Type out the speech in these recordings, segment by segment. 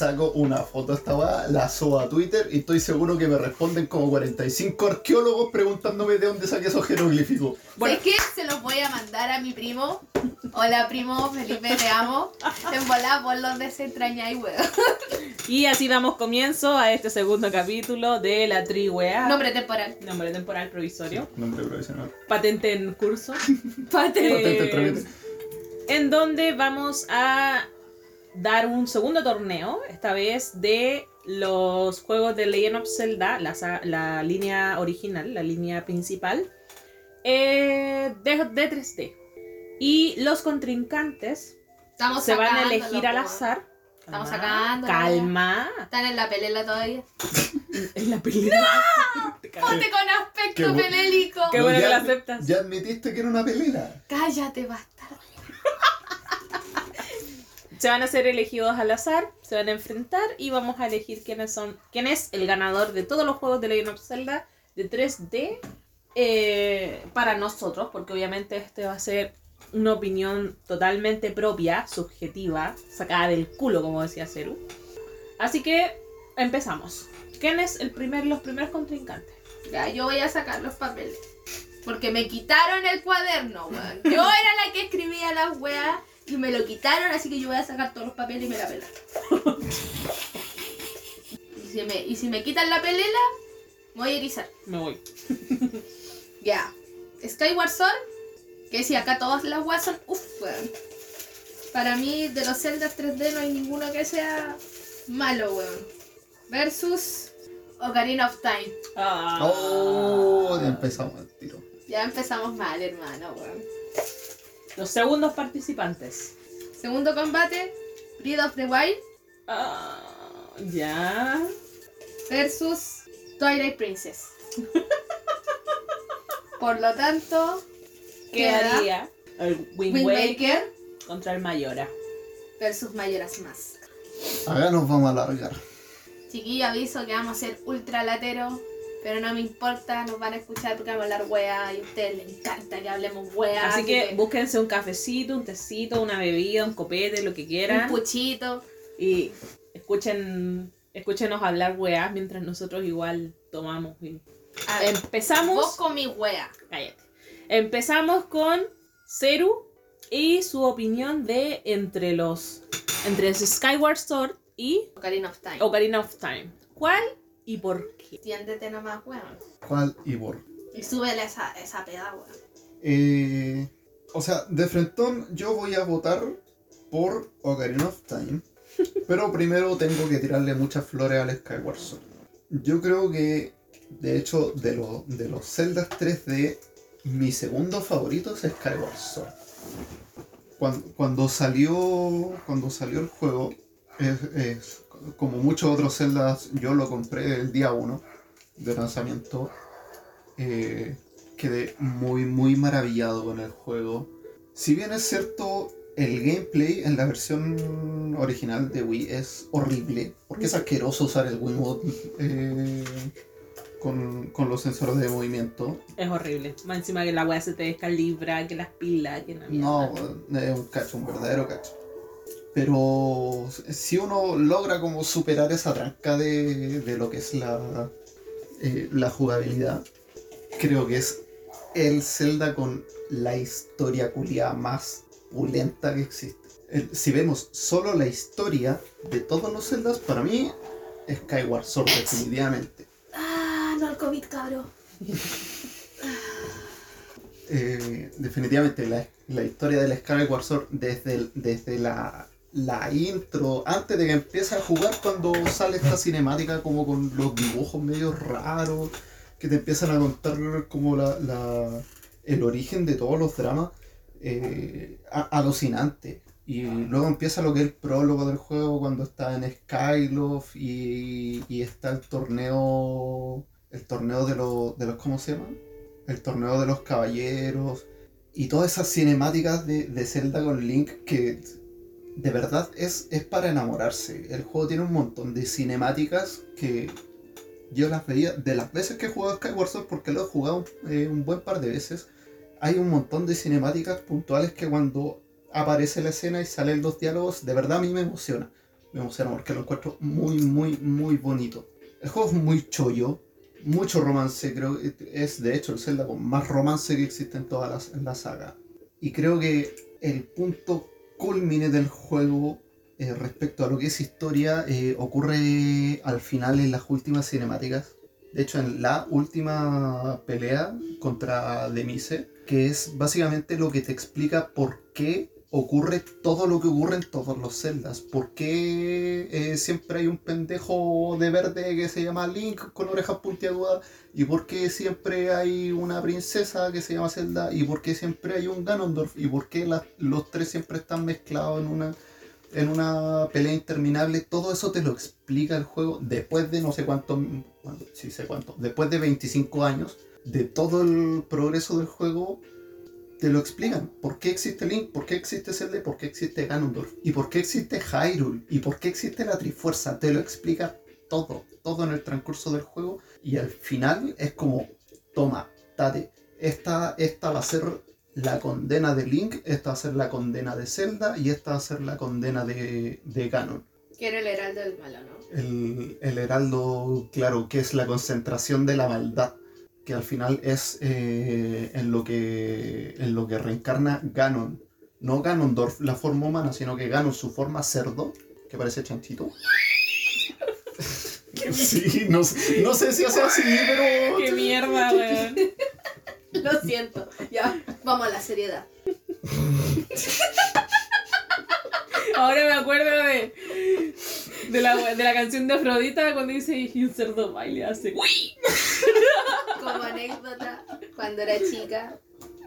saco una foto a esta weá, la subo a Twitter y estoy seguro que me responden como 45 arqueólogos preguntándome de dónde saqué esos jeroglíficos. Bueno. Es que se los voy a mandar a mi primo. Hola primo, Felipe, te amo. En volar por los desentrañáis, weón. Y así damos comienzo a este segundo capítulo de la Triwea. Nombre temporal. Nombre temporal provisorio. Nombre profesional. Patente en curso. Patente. Patente, Eh, trámite. en donde vamos a dar un segundo torneo, esta vez de los juegos de Legend of Zelda, la, línea original, la línea principal, eh, de, de 3D. Y los contrincantes Estamos se van a elegir al azar. Estamos Calma, sacándolo, Calma. Están en la pelela todavía. En la pelea. Te cago. Ponte con aspecto pelélico. Qué No, bueno que lo aceptas. Ya admitiste que era una pelera. Cállate, bastardo. Se van a ser elegidos al azar, se van a enfrentar y vamos a elegir quiénes son, quién es el ganador de todos los juegos de Legend of Zelda de 3D eh, para nosotros, porque obviamente este va a ser una opinión totalmente propia, subjetiva, sacada del culo, como decía Ceru. Así que empezamos. ¿Quién es el primer, los primeros contrincantes? Ya, yo voy a sacar los papeles. Porque me quitaron el cuaderno. Yo era la que escribía las weas y me lo quitaron, así que yo voy a sacar todos los papeles y me la pelaron. y, si me, y si me quitan la pelela, me voy a erizar. Me voy. Ya. Skyward Sword, que si acá todas las weas son uff, weón. Para mí, de los Zelda 3D no hay ninguno que sea malo, weón. Versus Ocarina of Time. Ah. Oh, ya empezamos el tiro. Ya empezamos mal, hermano, weón. Los segundos participantes. Segundo combate, Breath of the Wild Ah, ya. versus Twilight Princess. Por lo tanto, queda Quedaría el Wind Wind Waker Waker contra el Mayora. versus Majora's Mask. Acá nos vamos a alargar. Chiquillo, aviso que vamos a ser ultra latero, pero no me importa, nos van a escuchar porque vamos a hablar wea y a ustedes les encanta que hablemos wea. Así que búsquense un cafecito, un tecito, una bebida, un copete, lo que un quieran. puchito. Y escuchen, escúchenos hablar weas mientras nosotros igual tomamos. y- A ver, Empezamos. vos con mi wea. Cállate. Empezamos con Ceru y su opinión de entre los. Entre Skyward Sword y Ocarina of Time. Ocarina of Time. ¿Cuál y por qué? Tiéndete nomás, weón. ¿Cuál y por? Y súbele esa, esa peda, weón. Eh, o sea, de frentón yo voy a votar por Ocarina of Time. Pero primero tengo que tirarle muchas flores al Skyward Sword. Yo creo que, de hecho, de, lo- de los Zelda 3D, mi segundo favorito es Skyward Sword. Cuando, cuando salió cuando salió el juego, es- es- como muchos otros Zeldas, yo lo compré el día 1 de lanzamiento. Eh, quedé muy, muy maravillado con el juego. Si bien es cierto, el gameplay en la versión original de Wii es horrible, porque es asqueroso usar el Wiimote eh, con, con los sensores de movimiento. Es horrible. Más encima que la wea se te descalibra, que las pilas, que la No, es un cacho, un verdadero cacho. Pero si uno logra como superar esa tranca de, de lo que es la, eh, la jugabilidad, creo que es el Zelda con la historia culiada más pulenta que existe. El- si vemos solo la historia de todos los Zeldas, para mí, Skyward Sword definitivamente. Ah, no al COVID, cabrón. Eh, definitivamente la, la historia del Skyward Sword desde, el- desde la, la intro, antes de que empiece a jugar, cuando sale esta cinemática como con los dibujos medio raros, que te empiezan a contar como la, la- el origen de todos los dramas, eh, alucinante. Y luego empieza lo que es el prólogo del juego cuando está en Skyloft y, y está el torneo. El torneo de los. De los ¿Cómo se llama? El torneo de los caballeros. Y todas esas cinemáticas de, de Zelda con Link que de verdad es, es para enamorarse. El juego tiene un montón de cinemáticas que yo las veía de las veces que he jugado Skyward Sword, porque lo he jugado eh, un buen par de veces. Hay un montón de cinemáticas puntuales que cuando aparece la escena y salen los diálogos, de verdad a mí me emociona. Me emociona porque lo encuentro muy, muy, muy bonito. El juego es muy chollo, mucho romance, creo que es de hecho el Zelda con más romance que existe en toda la, en la saga. Y creo que el punto culmine del juego eh, respecto a lo que es historia eh, ocurre al final en las últimas cinemáticas. De hecho, en la última pelea contra Demise, que es básicamente lo que te explica por qué ocurre todo lo que ocurre en todos los celdas. ¿Por qué eh, siempre hay un pendejo de verde que se llama Link con orejas puntiagudas? ¿Y por qué siempre hay una princesa que se llama Zelda? ¿Y por qué siempre hay un Ganondorf? ¿Y por qué los tres siempre están mezclados en una, en una pelea interminable? Todo eso te lo explica el juego después de no sé cuánto, cuánto- sí sé cuánto, después de 25 años de todo el progreso del juego te lo explican. ¿Por qué existe Link? ¿Por qué existe Zelda? ¿Y ¿Por qué existe Ganondorf? ¿Y por qué existe Hyrule? ¿Y por qué existe la Trifuerza? Te lo explica todo, todo en el transcurso del juego. Y al final es como, toma, date, esta, esta va a ser la condena de Link, esta va a ser la condena de Zelda y esta va a ser la condena de, de Ganon. Que era el heraldo del malo, ¿no? El, el heraldo, claro, que es la concentración de la maldad, que al final es eh, en, lo que, en lo que reencarna Ganon. No Ganondorf, la forma humana, sino que Ganon, su forma cerdo, que parece chanchito. sí, no, sé- no sé si hace así, pero... ¡Qué mierda, weón! Lo siento. Ya, vamos a la seriedad. Ahora me acuerdo de, de, la, de la canción de Afrodita cuando dice y un cerdo baile hace. Como anécdota, cuando era chica,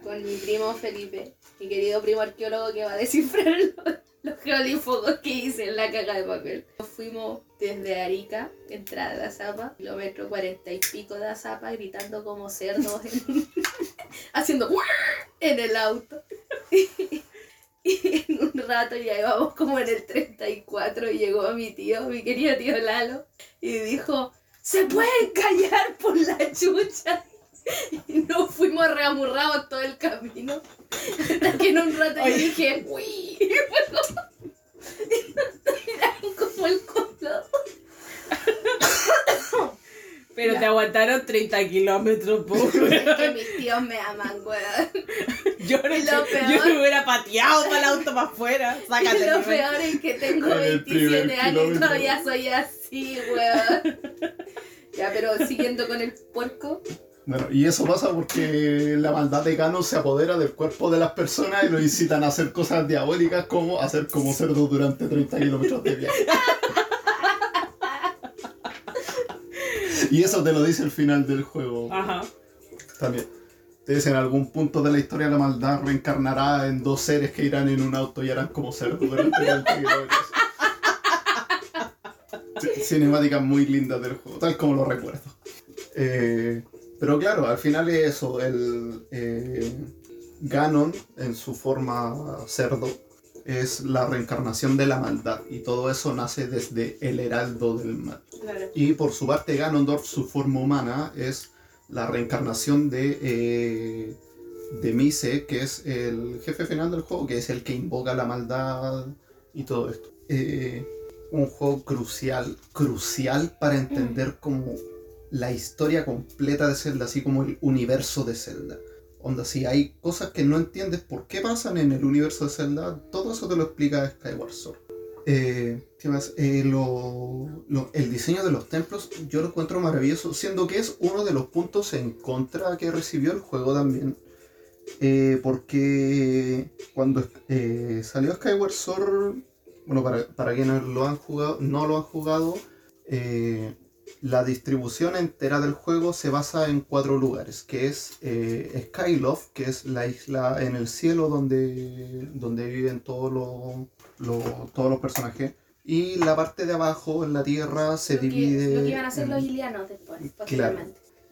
con mi primo Felipe, mi querido primo arqueólogo que va a descifrar los, los geolífugos que hice en la caja de papel. Fuimos desde Arica, entrada de Azapa, kilómetro cuarenta y pico de Azapa, gritando como cerdos, en- haciendo en el auto. Y en un rato ya íbamos como en el 34 y llegó mi tío, mi querido tío Lalo, y dijo, se pueden callar por la chucha. Y nos fuimos reamurrados todo el camino. Hasta que en un rato yo dije, uy, y nos tiraron como el culo. Pero Ya. te aguantaron 30 kilómetros, po. Es que mis tíos me aman, weón. Yo no, Y lo yo peor- me hubiera pateado para el auto para afuera. Y Sácate lo el peor es que tengo En el primer 27 años y todavía soy así, weón. Ya, pero siguiendo con el puerco. Bueno, y eso pasa porque la maldad de Ganon se apodera del cuerpo de las personas y lo incitan a hacer cosas diabólicas como hacer como cerdo durante 30 kilómetros de viaje. Y eso te lo dice el final del juego Ajá. también. Te dice en algún punto de la historia la maldad reencarnará en dos seres que irán en un auto y harán como cerdo durante 30 kilómetros. C- Cinemáticas muy lindas del juego, tal como lo recuerdo. Eh, pero claro, al final es eso, el eh, Ganon en su forma cerdo es la reencarnación de la maldad y todo eso nace desde el heraldo del mal. Claro. Y por su parte Ganondorf, su forma humana, es la reencarnación de, eh, de Mise, que es el jefe final del juego, que es el que invoca la maldad y todo esto. Eh, un juego crucial, crucial para entender como la historia completa de Zelda, así como el universo de Zelda. Onda, si hay cosas que no entiendes por qué pasan en el universo de Zelda, todo eso te lo explica Skyward Sword. Eh, ¿qué más? Eh, lo- el diseño de los templos yo lo encuentro maravilloso, siendo que es uno de los puntos en contra que recibió el juego también. Eh, porque cuando eh, salió Skyward Sword, bueno, para, para quienes lo han jugado, no lo han jugado, la distribución entera del juego se basa en cuatro lugares, que es eh, Skyloft, que es la isla en el cielo donde, donde viven todos los, los- todos los personajes. Y la parte de abajo, en la tierra, se lo, que, divide... lo que iban a hacer en- los ilianos después,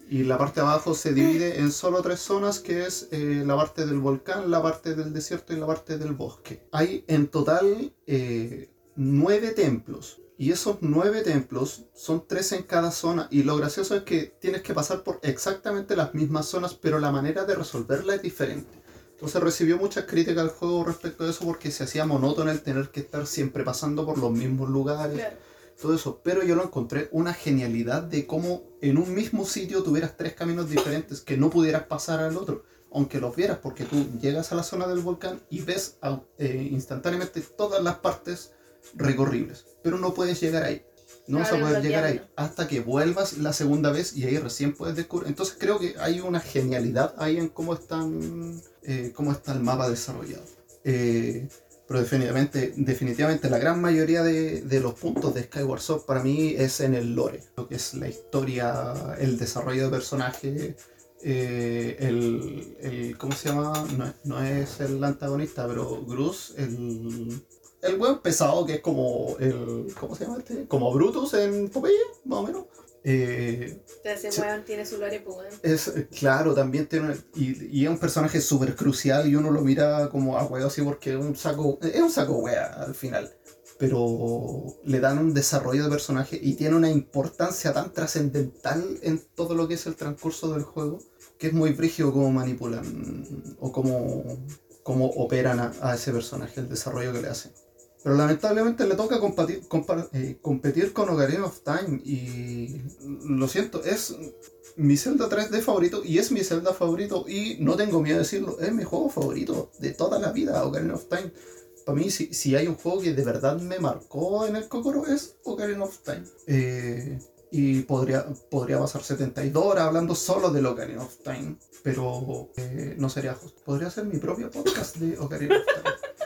y la parte de abajo se divide en solo tres zonas, que es eh, la parte del volcán, la parte del desierto y la parte del bosque. Hay en total eh, nueve templos. Y esos nueve templos son tres en cada zona. Y lo gracioso es que tienes que pasar por exactamente las mismas zonas, pero la manera de resolverla es diferente. Entonces recibió muchas críticas al juego respecto a eso porque se hacía monótono el tener que estar siempre pasando por los mismos lugares Claro. todo eso, pero yo lo encontré una genialidad de cómo en un mismo sitio tuvieras tres caminos diferentes que no pudieras pasar al otro, aunque los vieras, porque tú llegas a la zona del volcán y ves eh, instantáneamente todas las partes recorribles, pero no puedes llegar ahí. No vas a poder llegar ahí hasta que vuelvas la segunda vez y ahí recién puedes descubrir. Entonces creo que hay una genialidad ahí en cómo están eh, cómo está el mapa desarrollado. Eh, pero definitivamente, definitivamente la gran mayoría de, de los puntos de Skyward Sword para mí es en el lore, lo que es la historia, el desarrollo de personaje, eh, el, el- ¿cómo se llama? No, es- no es el antagonista, pero Gruz, el, el buen pesado que es como el, ¿cómo se llama este? Como Brutus en Popeye, más o menos. Eh, Entonces, weón tiene su lore, es, eh, claro, también tiene. y, y es un personaje súper crucial y uno lo mira como a huevo así porque es un saco. Es un saco wea al final. Pero le dan un desarrollo de personaje y tiene una importancia tan trascendental en todo lo que es el transcurso del juego que es muy brígido cómo manipulan o cómo, cómo operan a, a ese personaje, el desarrollo que le hacen. Pero lamentablemente le toca eh, competir con Ocarina of Time y lo siento, es mi Zelda 3D favorito y es mi Zelda favorito y no tengo miedo de decirlo, es mi juego favorito de toda la vida, Ocarina of Time. Para mí, si, si hay un juego que de verdad me marcó en el Kokoro es Ocarina of Time. Eh, y podría, podría pasar 72 horas hablando solo del Ocarina of Time, pero eh, no sería justo. Podría ser mi propio podcast de Ocarina of Time.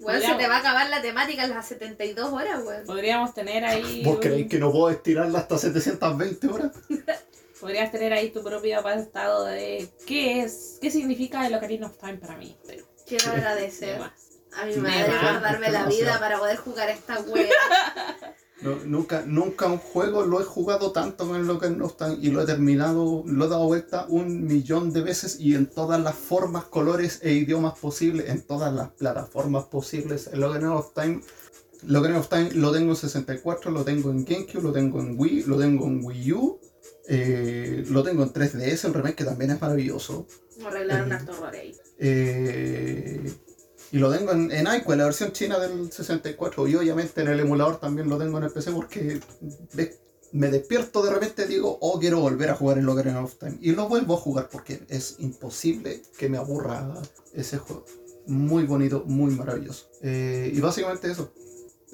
Weón, se te va a acabar la temática en las 72 horas, weón. Podríamos tener ahí. ¿Vos un- creéis que no puedo estirarla hasta 720 horas? Podrías tener ahí tu propio apartado de qué es, qué significa el Ocarina of Time para mí. Pero Quiero agradecer a mi madre por darme la vida para poder jugar esta wea. No, nunca, nunca un juego lo he jugado tanto con el of Time y lo he terminado, lo he dado vuelta un millón de veces y en todas las formas, colores e idiomas posibles, en todas las plataformas posibles. El Ocarina of Time, Ocarina of Time lo tengo en 64, lo tengo en GameCube, lo tengo en Wii, lo tengo en Wii U, eh, lo tengo en 3DS, el remake que también es maravilloso. Como arreglar un harto horror ahí. Eh, y lo tengo en, en la versión china del 64. Y obviamente en el emulador también lo tengo en el PC porque me despierto de repente y digo, oh, quiero volver a jugar el Ocarina of Time. Y lo vuelvo a jugar porque es imposible que me aburra ese juego. Muy bonito, muy maravilloso. Eh, y básicamente eso.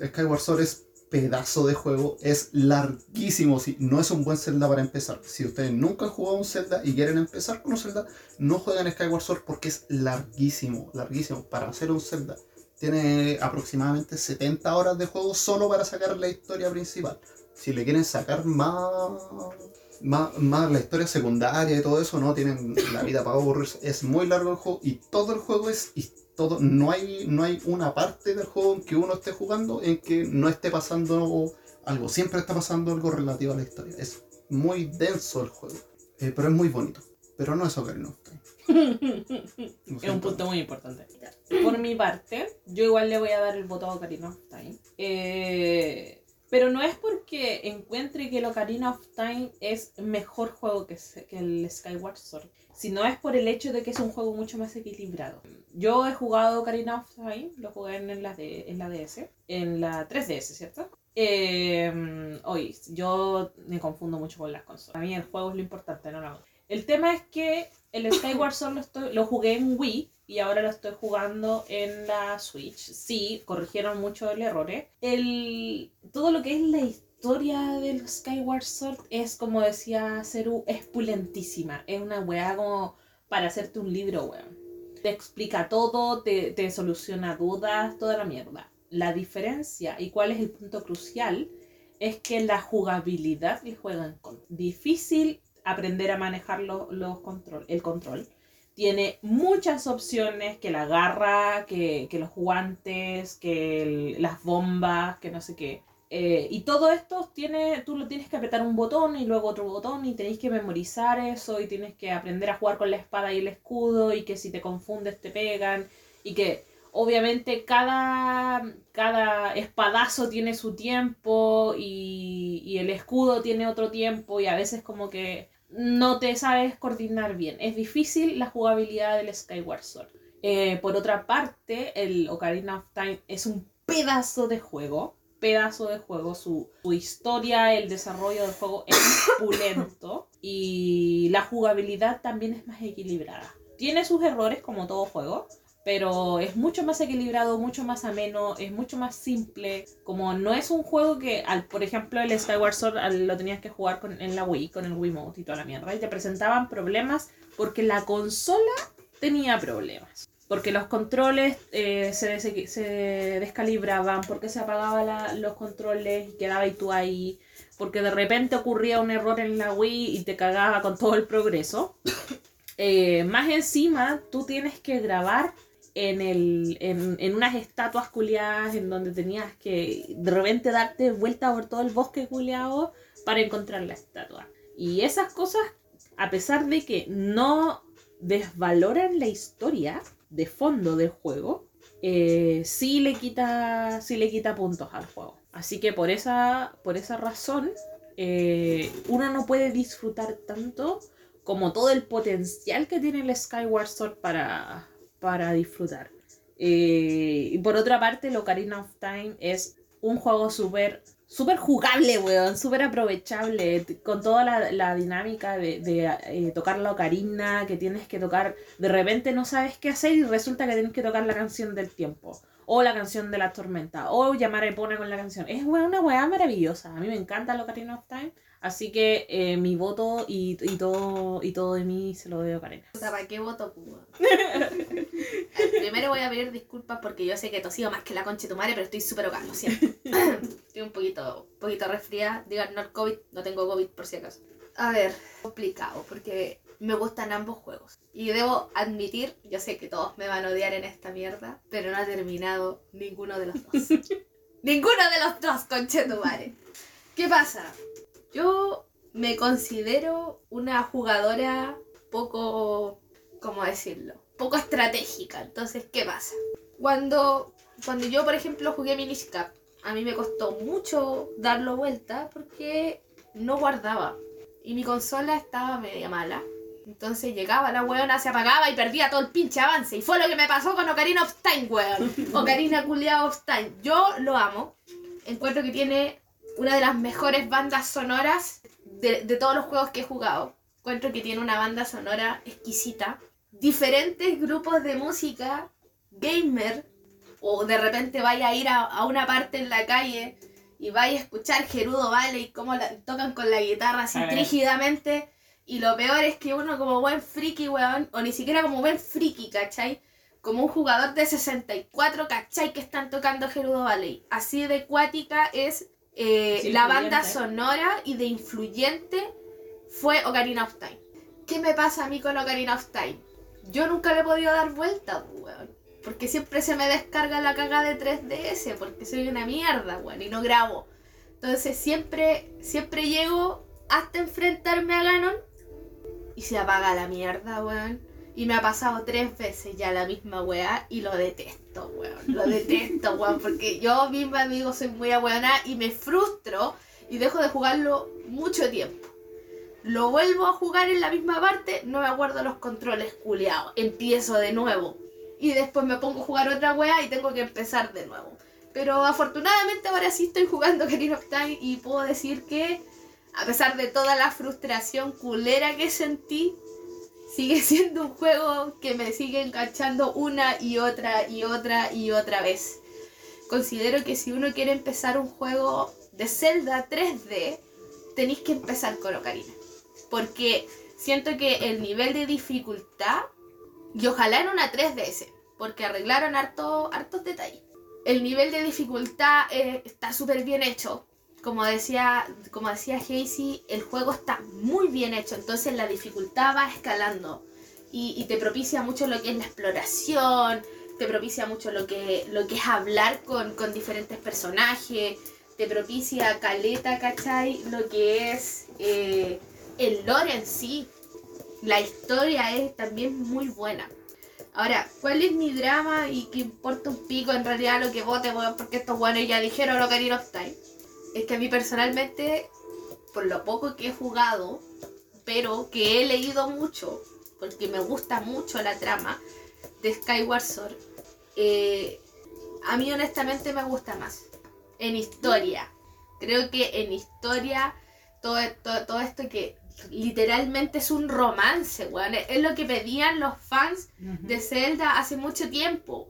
Skyward Sword es pedazo de juego, es larguísimo, sí, no es un buen Zelda para empezar. Si ustedes nunca han jugado un Zelda y quieren empezar con un Zelda, no jueguen Skyward Sword porque es larguísimo, larguísimo. Para hacer un Zelda tiene aproximadamente 70 horas de juego solo para sacar la historia principal. Si le quieren sacar más, más, más la historia secundaria y todo eso, no tienen la vida para aburrirse. Es muy largo el juego y todo el juego es his- todo, no hay, no hay una parte del juego en que uno esté jugando en que no esté pasando algo. Siempre está pasando algo relativo a la historia. Es muy denso el juego. Eh, pero es muy bonito. Pero no es Ocarina of Time. Es un punto muy importante. Por mi parte, yo igual le voy a dar el voto a Ocarina of Time. Eh, pero no es porque encuentre que el Ocarina of Time es mejor juego que, que el Skyward Sword, sino es por el hecho de que es un juego mucho más equilibrado. Yo he jugado Ocarina of Time, lo jugué en la, de, en la DS, en la 3DS, ¿cierto? Eh, hoy, yo me confundo mucho con las consolas. A mí el juego es lo importante, no la otra. El tema es que el Skyward Sword lo, estoy- lo jugué en Wii y ahora lo estoy jugando en la Switch. Sí, corrigieron mucho el error. ¿eh? El, todo lo que es la historia del Skyward Sword es, como decía Ceru, es pulentísima. Es una weá como para hacerte un libro, weón. Te explica todo, te, te soluciona dudas, toda la mierda. La diferencia y cuál es el punto crucial es que la jugabilidad le juega en contra. Difícil aprender a manejar lo- los control, el control. Tiene muchas opciones, que la garra, que, que los guantes, que el- las bombas, que no sé qué. Eh, y todo esto tiene, tú lo tienes que apretar un botón y luego otro botón y tenéis que memorizar eso y tienes que aprender a jugar con la espada y el escudo y que si te confundes te pegan y que obviamente cada, cada espadazo tiene su tiempo y, y el escudo tiene otro tiempo y a veces como que no te sabes coordinar bien. Es difícil la jugabilidad del Skyward Sword. Eh, por otra parte, el Ocarina of Time es un pedazo de juego. Pedazo de juego. Su, su historia, el desarrollo del juego es pulento. Y la jugabilidad también es más equilibrada. Tiene sus errores como todo juego. Pero es mucho más equilibrado, mucho más ameno, es mucho más simple. Como no es un juego que, al, por ejemplo, el Skyward Sword al- lo tenías que jugar con, en la Wii, con el Wiimote y toda la mierda. Y te presentaban problemas porque la consola tenía problemas. Porque los controles eh, se, se descalibraban, porque se apagaban los controles y quedaba y tú ahí. Porque de repente ocurría un error en la Wii y te cagaba con todo el progreso. Eh, más encima, tú tienes que grabar en, el, en, en unas estatuas culiadas en donde tenías que de repente darte vuelta por todo el bosque culiado para encontrar la estatua. Y esas cosas, a pesar de que no desvaloran la historia de fondo del juego, eh, sí, le quita, sí le quita puntos al juego. Así que por esa, por esa razón, eh, uno no puede disfrutar tanto como todo el potencial que tiene el Skyward Sword para, para disfrutar. Eh, y por otra parte, el Ocarina of Time es un juego súper súper jugable, weón, súper aprovechable, con toda la, la dinámica de, de, eh, tocar la ocarina, que tienes que tocar, de repente no sabes qué hacer y resulta que tienes que tocar la canción del tiempo, o la canción de la tormenta, o llamar a Epona con la canción. Es weón, una weá maravillosa, a mí me encanta el Ocarina of Time, así que eh, mi voto y, y, todo, y todo de mí se lo doy a Ocarina. Puta, ¿para qué voto, Cuba? Primero voy a pedir disculpas porque yo sé que tosido más que la concha de tu madre, pero estoy súper hogar, lo siento. estoy un poquito, un poquito resfriada. Digan, no el COVID, no tengo COVID por si acaso. A ver, complicado, porque me gustan ambos juegos. Y debo admitir, yo sé que todos me van a odiar en esta mierda, pero no ha terminado ninguno de los dos. ninguno de los dos, concha de tu madre. ¿Qué pasa? Yo me considero una jugadora poco, ¿cómo decirlo? Poco estratégica. Entonces, ¿qué pasa? Cuando, cuando yo, por ejemplo, jugué Minish Cap, a mí me costó mucho darlo vuelta porque no guardaba. Y mi consola estaba media mala. Entonces llegaba la weona, se apagaba y perdía todo el pinche avance. Y fue lo que me pasó con Ocarina of Time, weón. Ocarina Culeado of Time. Yo lo amo. Encuentro que tiene una de las mejores bandas sonoras de, de todos los juegos que he jugado. Encuentro que tiene una banda sonora exquisita. Diferentes grupos de música gamer. O de repente vaya a ir a, a una parte en la calle y vaya a escuchar Gerudo Vale y cómo la, tocan con la guitarra así trígidamente. Y lo peor es que uno como buen friki, weón, o ni siquiera como buen friki, ¿cachai? Como un jugador de 64, ¿cachai? Que están tocando Gerudo Valley. Así de cuática es eh, Sí, la banda sonora y de influyente fue Ocarina of Time. ¿Qué me pasa a mí con Ocarina of Time? Yo nunca le he podido dar vuelta, weón. Porque siempre se me descarga la caga de 3DS, porque soy una mierda, weón, y no grabo. Entonces siempre, siempre llego hasta enfrentarme a Ganon y se apaga la mierda, weón. Y me ha pasado tres veces ya la misma weá y lo detesto, weón. Lo detesto, weón, porque yo misma digo soy muy abuela y me frustro y dejo de jugarlo mucho tiempo. Lo vuelvo a jugar en la misma parte, no me acuerdo los controles culiados. Empiezo de nuevo. Y después me pongo a jugar otra weá y tengo que empezar de nuevo. Pero afortunadamente ahora sí estoy jugando Ocarina of Time y puedo decir que a pesar de toda la frustración culera que sentí, sigue siendo un juego que me sigue enganchando una y otra y otra y otra vez. Considero que si uno quiere empezar un juego de Zelda 3D, tenéis que empezar con Ocarina. Porque siento que el nivel de dificultad, y ojalá en una 3DS, porque arreglaron harto, hartos detalles. El nivel de dificultad eh, está súper bien hecho, como decía, como decía Hazy, el juego está muy bien hecho, entonces la dificultad va escalando y, y te propicia mucho lo que es la exploración, te propicia mucho lo que, lo que es hablar con, con diferentes personajes, te propicia caleta, ¿cachai? Lo que es eh, el lore en sí. La historia es también muy buena. Ahora, ¿cuál es mi drama y que importa un pico en realidad lo que vote, weón? Porque estos buenos ya dijeron lo que of Time. Es que a mí personalmente, por lo poco que he jugado, pero que he leído mucho, porque me gusta mucho la trama de Skyward Sword, eh, a mí honestamente me gusta más. En historia. Creo que en historia todo, todo, todo esto que literalmente es un romance, weón. Es lo que pedían los fans de Zelda hace mucho tiempo.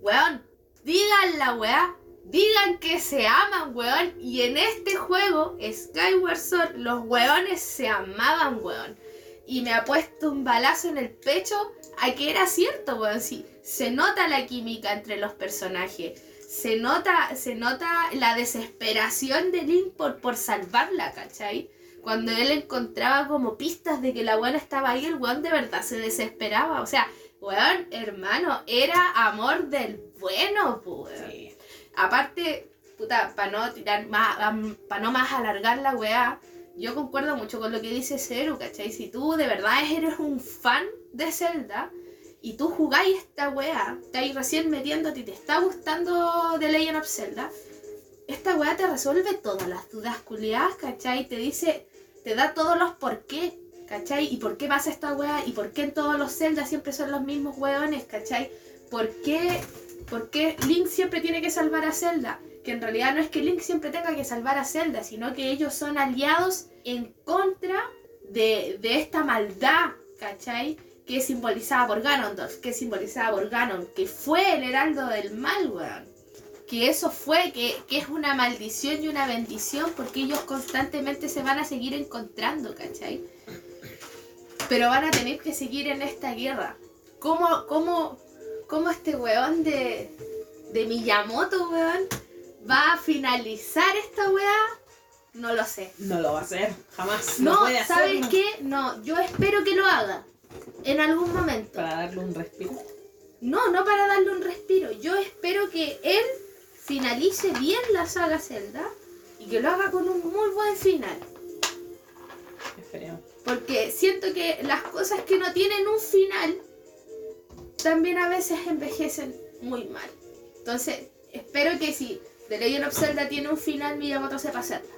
Weón, digan la weá. Digan que se aman, weón. Y en este juego, Skyward Sword, los weones se amaban, weón. Y me ha puesto un balazo en el pecho a que era cierto, weón. Sí, se nota la química entre los personajes. Se nota, se nota la desesperación de Link por, por salvarla, ¿cachai? Cuando él encontraba como pistas de que la buena estaba ahí, el weón de verdad se desesperaba. O sea, weón, hermano, era amor del bueno, pues. Aparte, puta, para no tirar más, para no más alargar la weá, yo concuerdo mucho con lo que dice Zeru, ¿cachai? Si tú de verdad eres un fan de Zelda y tú jugáis esta weá, estáis recién metiéndote y te está gustando The Legend of Zelda, esta weá te resuelve todas las dudas culiadas, ¿cachai? Te dice, te da todos los por qué, ¿cachai? ¿Y por qué pasa esta weá? ¿Y por qué en todos los Zelda siempre son los mismos weones, ¿cachai? ¿Por qué, ¿Por qué Link siempre tiene que salvar a Zelda? Que en realidad no es que Link siempre tenga que salvar a Zelda, sino que ellos son aliados en contra de, de esta maldad, ¿cachai? Que es simbolizada por Ganondorf, que es simbolizada por Ganon, que fue el heraldo del mal, weón que eso fue, que, es una maldición y una bendición porque ellos constantemente se van a seguir encontrando, ¿cachai? Pero van a tener que seguir en esta guerra. ¿Cómo, cómo, cómo este weón de, de Miyamoto, weón, va a finalizar esta weá? No lo sé. No lo va a hacer, jamás. No, ¿sabes qué? No, yo espero que lo haga. En algún momento. Para darle un respiro. No, no para darle un respiro. Yo espero que él finalice bien la saga Zelda y que lo haga con un muy buen final. Porque siento que las cosas que no tienen un final también a veces envejecen muy mal. Entonces, espero que si The Legend of Zelda tiene un final, Miyamoto sepa hacerla.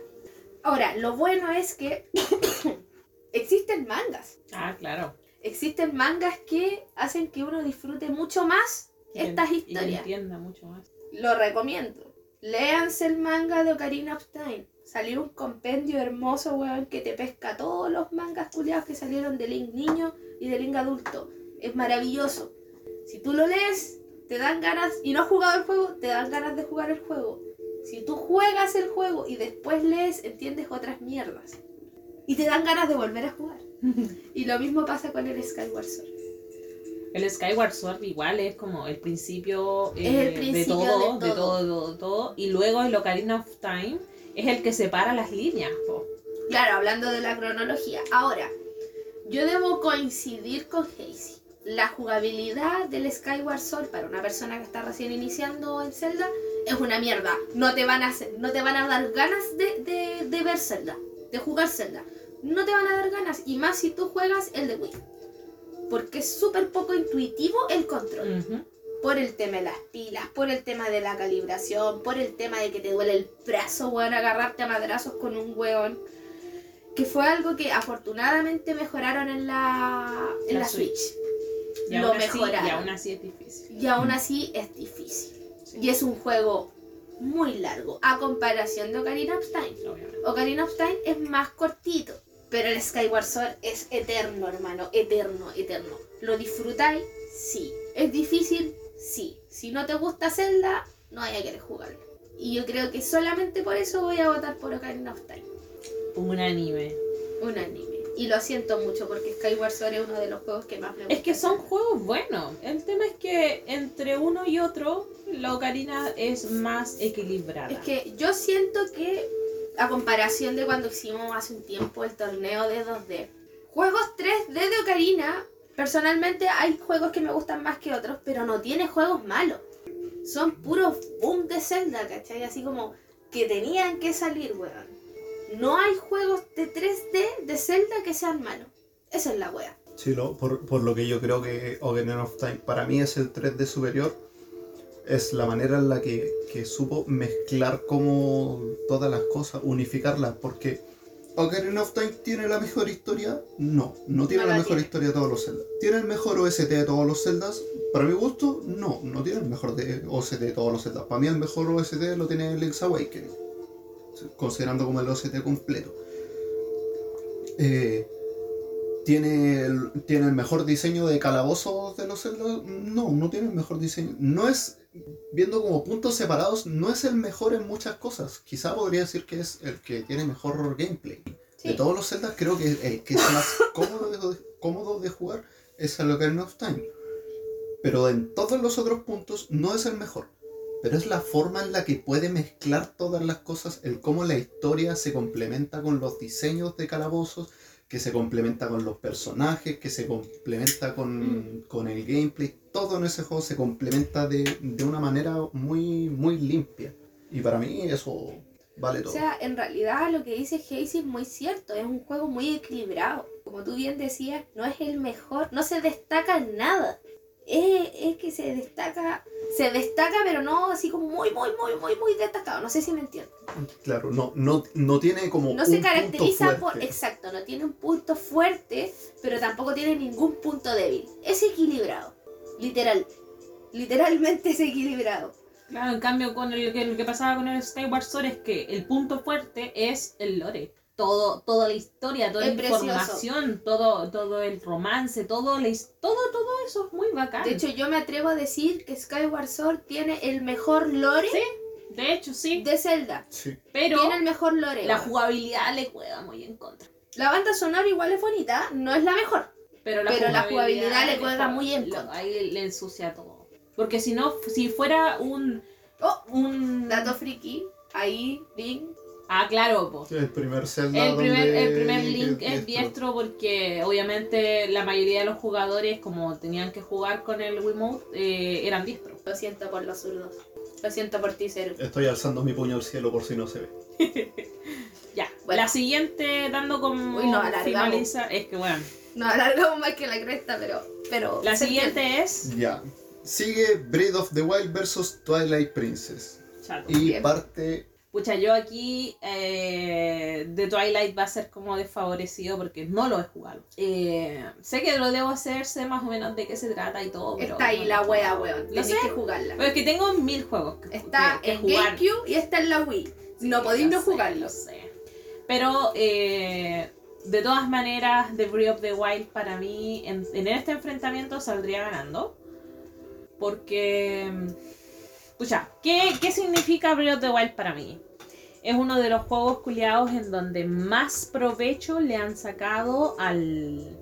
Ahora, lo bueno es que existen mangas. Ah, claro. Existen mangas que hacen que uno disfrute mucho más estas historias. Y entienda mucho más. Lo recomiendo. Léanse el manga de Ocarina of Time. Salió un compendio hermoso, weón, que te pesca todos los mangas culiados que salieron de Link niño y de Link adulto. Es maravilloso. Si tú lo lees, te dan ganas, y no has jugado el juego, te dan ganas de jugar el juego. Si tú juegas el juego y después lees, entiendes otras mierdas. Y te dan ganas de volver a jugar. y lo mismo pasa con el Skyward Sword. El Skyward Sword igual es como el principio, eh, de, todo, de, todo, de todo, Y luego el Ocarina of Time es el que separa las líneas. Claro, hablando de la cronología. Ahora, yo debo coincidir con Hazy. La jugabilidad del Skyward Sword para una persona que está recién iniciando en Zelda es una mierda. No te van a, hacer, no te van a dar ganas de, de, de ver Zelda, de jugar Zelda. No te van a dar ganas. Y más si tú juegas el de Wii porque es súper poco intuitivo el control. Por el tema de las pilas, por el tema de la calibración, por el tema de que te duele el brazo, weón, agarrarte a madrazos con un weón. Que fue algo que afortunadamente mejoraron en la, en la, Switch. Lo mejoraron. y aún así es difícil. Y aún así es difícil. Y es un juego muy largo a comparación de Ocarina of Time. Ocarina of Time es más cortito pero el Skyward Sword es eterno, hermano, eterno, eterno. ¿Lo disfrutáis? Sí. ¿Es difícil? Sí. Si no te gusta Zelda, no hay a querer jugarlo. Y yo creo que solamente por eso voy a votar por Ocarina of Time. Un anime. Un anime. Y lo siento mucho porque Skyward Sword es uno de los juegos que más me gusta. Es que son juegos buenos. El tema es que entre uno y otro, la Ocarina es más equilibrada. Es que yo siento que a comparación de cuando hicimos hace un tiempo el torneo de 2D. Juegos 3D de Ocarina, personalmente hay juegos que me gustan más que otros, pero no tiene juegos malos. Son puros boom de Zelda, ¿cachai? Así como que tenían que salir, weón. No hay juegos de 3D de Zelda que sean malos. Esa es la wea. Sí, lo- por, por lo que yo creo que Ocarina of Time para mí es el 3D superior, es la manera en la que, que supo mezclar como todas las cosas, unificarlas, porque Ocarina of Time tiene la mejor historia, no, no tiene No la, la mejor tiene. historia de todos los Zelda. ¿Tiene el mejor OST de todos los Zeldas? Para mi gusto, no, no tiene el mejor de- OST de todos los Zeldas. Para mí el mejor OST lo tiene Link's Awakening, considerando como el OST completo. Eh, ¿Tiene el, ¿Tiene el mejor diseño de calabozos de los Zelda? No, no tiene el mejor diseño. No es, viendo como puntos separados, no es el mejor en muchas cosas. Quizá podría decir que es el que tiene mejor gameplay. De todos los Zelda, creo que el que es más cómodo de, cómodo de jugar es el Ocarina of Time. Pero en todos los otros puntos no es el mejor. Pero es la forma en la que puede mezclar todas las cosas, el cómo la historia se complementa con los diseños de calabozos, que se complementa con los personajes, que se complementa con, con el gameplay. Todo en ese juego se complementa de, de una manera muy, muy limpia. Y para mí eso vale O todo. sea, en realidad lo que dice Casey es muy cierto, es un juego muy equilibrado. Como tú bien decías, no es el mejor, no se destaca en nada. Es, es que se destaca, se destaca pero no así como muy, muy, muy, muy, muy destacado. No sé si me entiendes. Claro, no, no, no tiene como. No un se punto caracteriza por, exacto, no tiene un punto fuerte, pero tampoco tiene ningún punto débil. Es equilibrado, literal. Literalmente es equilibrado. Claro, en cambio con el, que- lo que pasaba con el Skyward Sword es que el punto fuerte es el lore. Todo, toda la historia, toda Es la precioso. información, todo, todo el romance, todo, la todo, todo eso es muy bacán. De hecho, yo me atrevo a decir que Skyward Sword tiene el mejor lore Sí. de hecho sí, de Zelda. Sí. pero Tiene el mejor lore. la jugabilidad le juega muy en contra. La banda sonora igual es bonita, no es la mejor. Pero Pero la jugabilidad le juega muy en contra. Ahí le ensucia todo. Porque si no, si fuera un... Oh, un dato friki, ahí, Link. Ah, claro, po. El primer Zelda. El primer, donde el primer Link es diestro. diestro porque obviamente la mayoría de los jugadores, como tenían que jugar con el Wiimote, eh, eran diestros. Lo siento por los zurdos. Lo siento por ti, Ceru. Estoy alzando mi puño al cielo por si no se ve. Ya, Bueno. la siguiente, dando como Uy, alargamos. finaliza, es que bueno, No alargamos más que la cresta, pero. pero la siguiente es... Ya. Sigue Breath of the Wild versus Twilight Princess. Chato. Y Bien. parte. Pucha, yo aquí eh, de Twilight va a ser como desfavorecido porque no lo he jugado. Eh, sé que lo debo hacer, sé más o menos de qué se trata y todo. pero Está ahí no la wea, weón. Tienes sé, que jugarla. pero es que tengo mil juegos que, Está que- que en jugar. GameCube y está en la Wii. no Sí, podéis lo no jugarlo. lo sé. Pero eh, de todas maneras, The Breath of the Wild para mí en, en este enfrentamiento saldría ganando. Porque. Pucha, ¿qué, ¿qué significa Breath of the Wild para mí? Es uno de los juegos culiados en donde más provecho le han sacado al,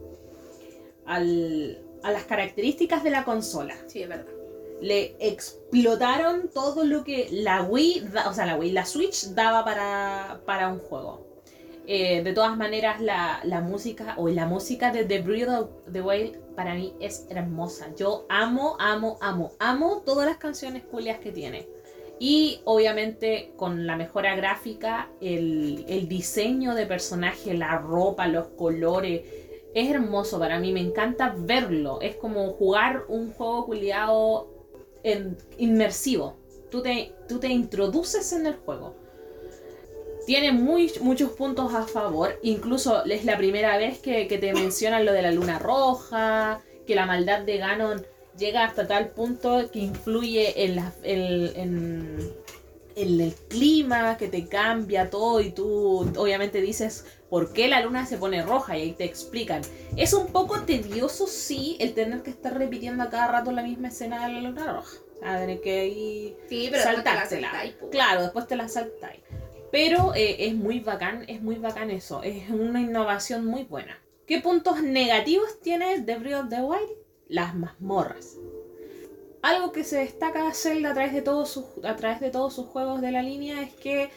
al, a las características de la consola Sí, es verdad. le explotaron todo lo que la Wii, da- o sea, la Wii, la Switch daba para, para un juego. Eh, de todas maneras, la, la música o la música de The Breath of the Wild para mí es hermosa. Yo amo, amo, amo, amo todas las canciones culias que tiene. Y obviamente con la mejora gráfica, el, el diseño de personaje, la ropa, los colores, es hermoso para mí, me encanta verlo. Es como jugar un juego culiado inmersivo. Tú te, tú te introduces en el juego. Tiene muy, muchos puntos a favor. Incluso es la primera vez que, que te mencionan lo de la luna roja, que la maldad de Ganon llega hasta tal punto que influye en, la- en- en- en el clima, que te cambia todo y tú obviamente dices, ¿por qué la luna se pone roja? Y ahí te explican. Es un poco tedioso, sí, el tener que estar repitiendo a cada rato la misma escena de la luna roja. Sea, tener que ir Sí, pero después te la saltáis. Claro, después te la saltáis. Pero eh, es muy bacán, es muy bacán eso. Es una innovación muy buena. ¿Qué puntos negativos tiene The Breath of the Wild? Las mazmorras. Algo que se destaca Zelda a través de todos sus, a través de todos sus juegos de la línea es que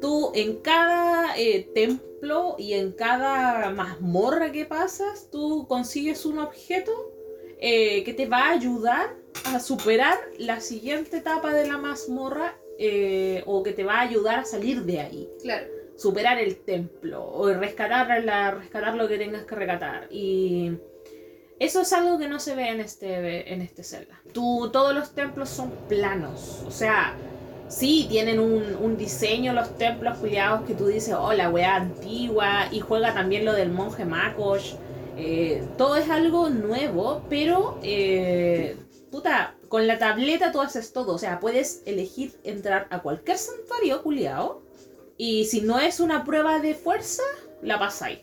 tú en cada eh, templo y en cada mazmorra que pasas, tú consigues un objeto eh, que te va a ayudar a superar la siguiente etapa de la mazmorra eh, o que te va a ayudar a salir de ahí. Claro. Superar el templo o rescatar, la, rescatar lo que tengas que rescatar. Y eso es algo que no se ve en este, en este Zelda. Tú, todos los templos son planos. O sea, sí, tienen un, un diseño los templos culiados que tú dices, oh, la wea antigua. Y juega también lo del monje Makosh. Eh, todo es algo nuevo, pero eh, puta, con la tableta tú haces todo. O sea, puedes elegir entrar a cualquier santuario culiao. Y si no es una prueba de fuerza, la pasáis.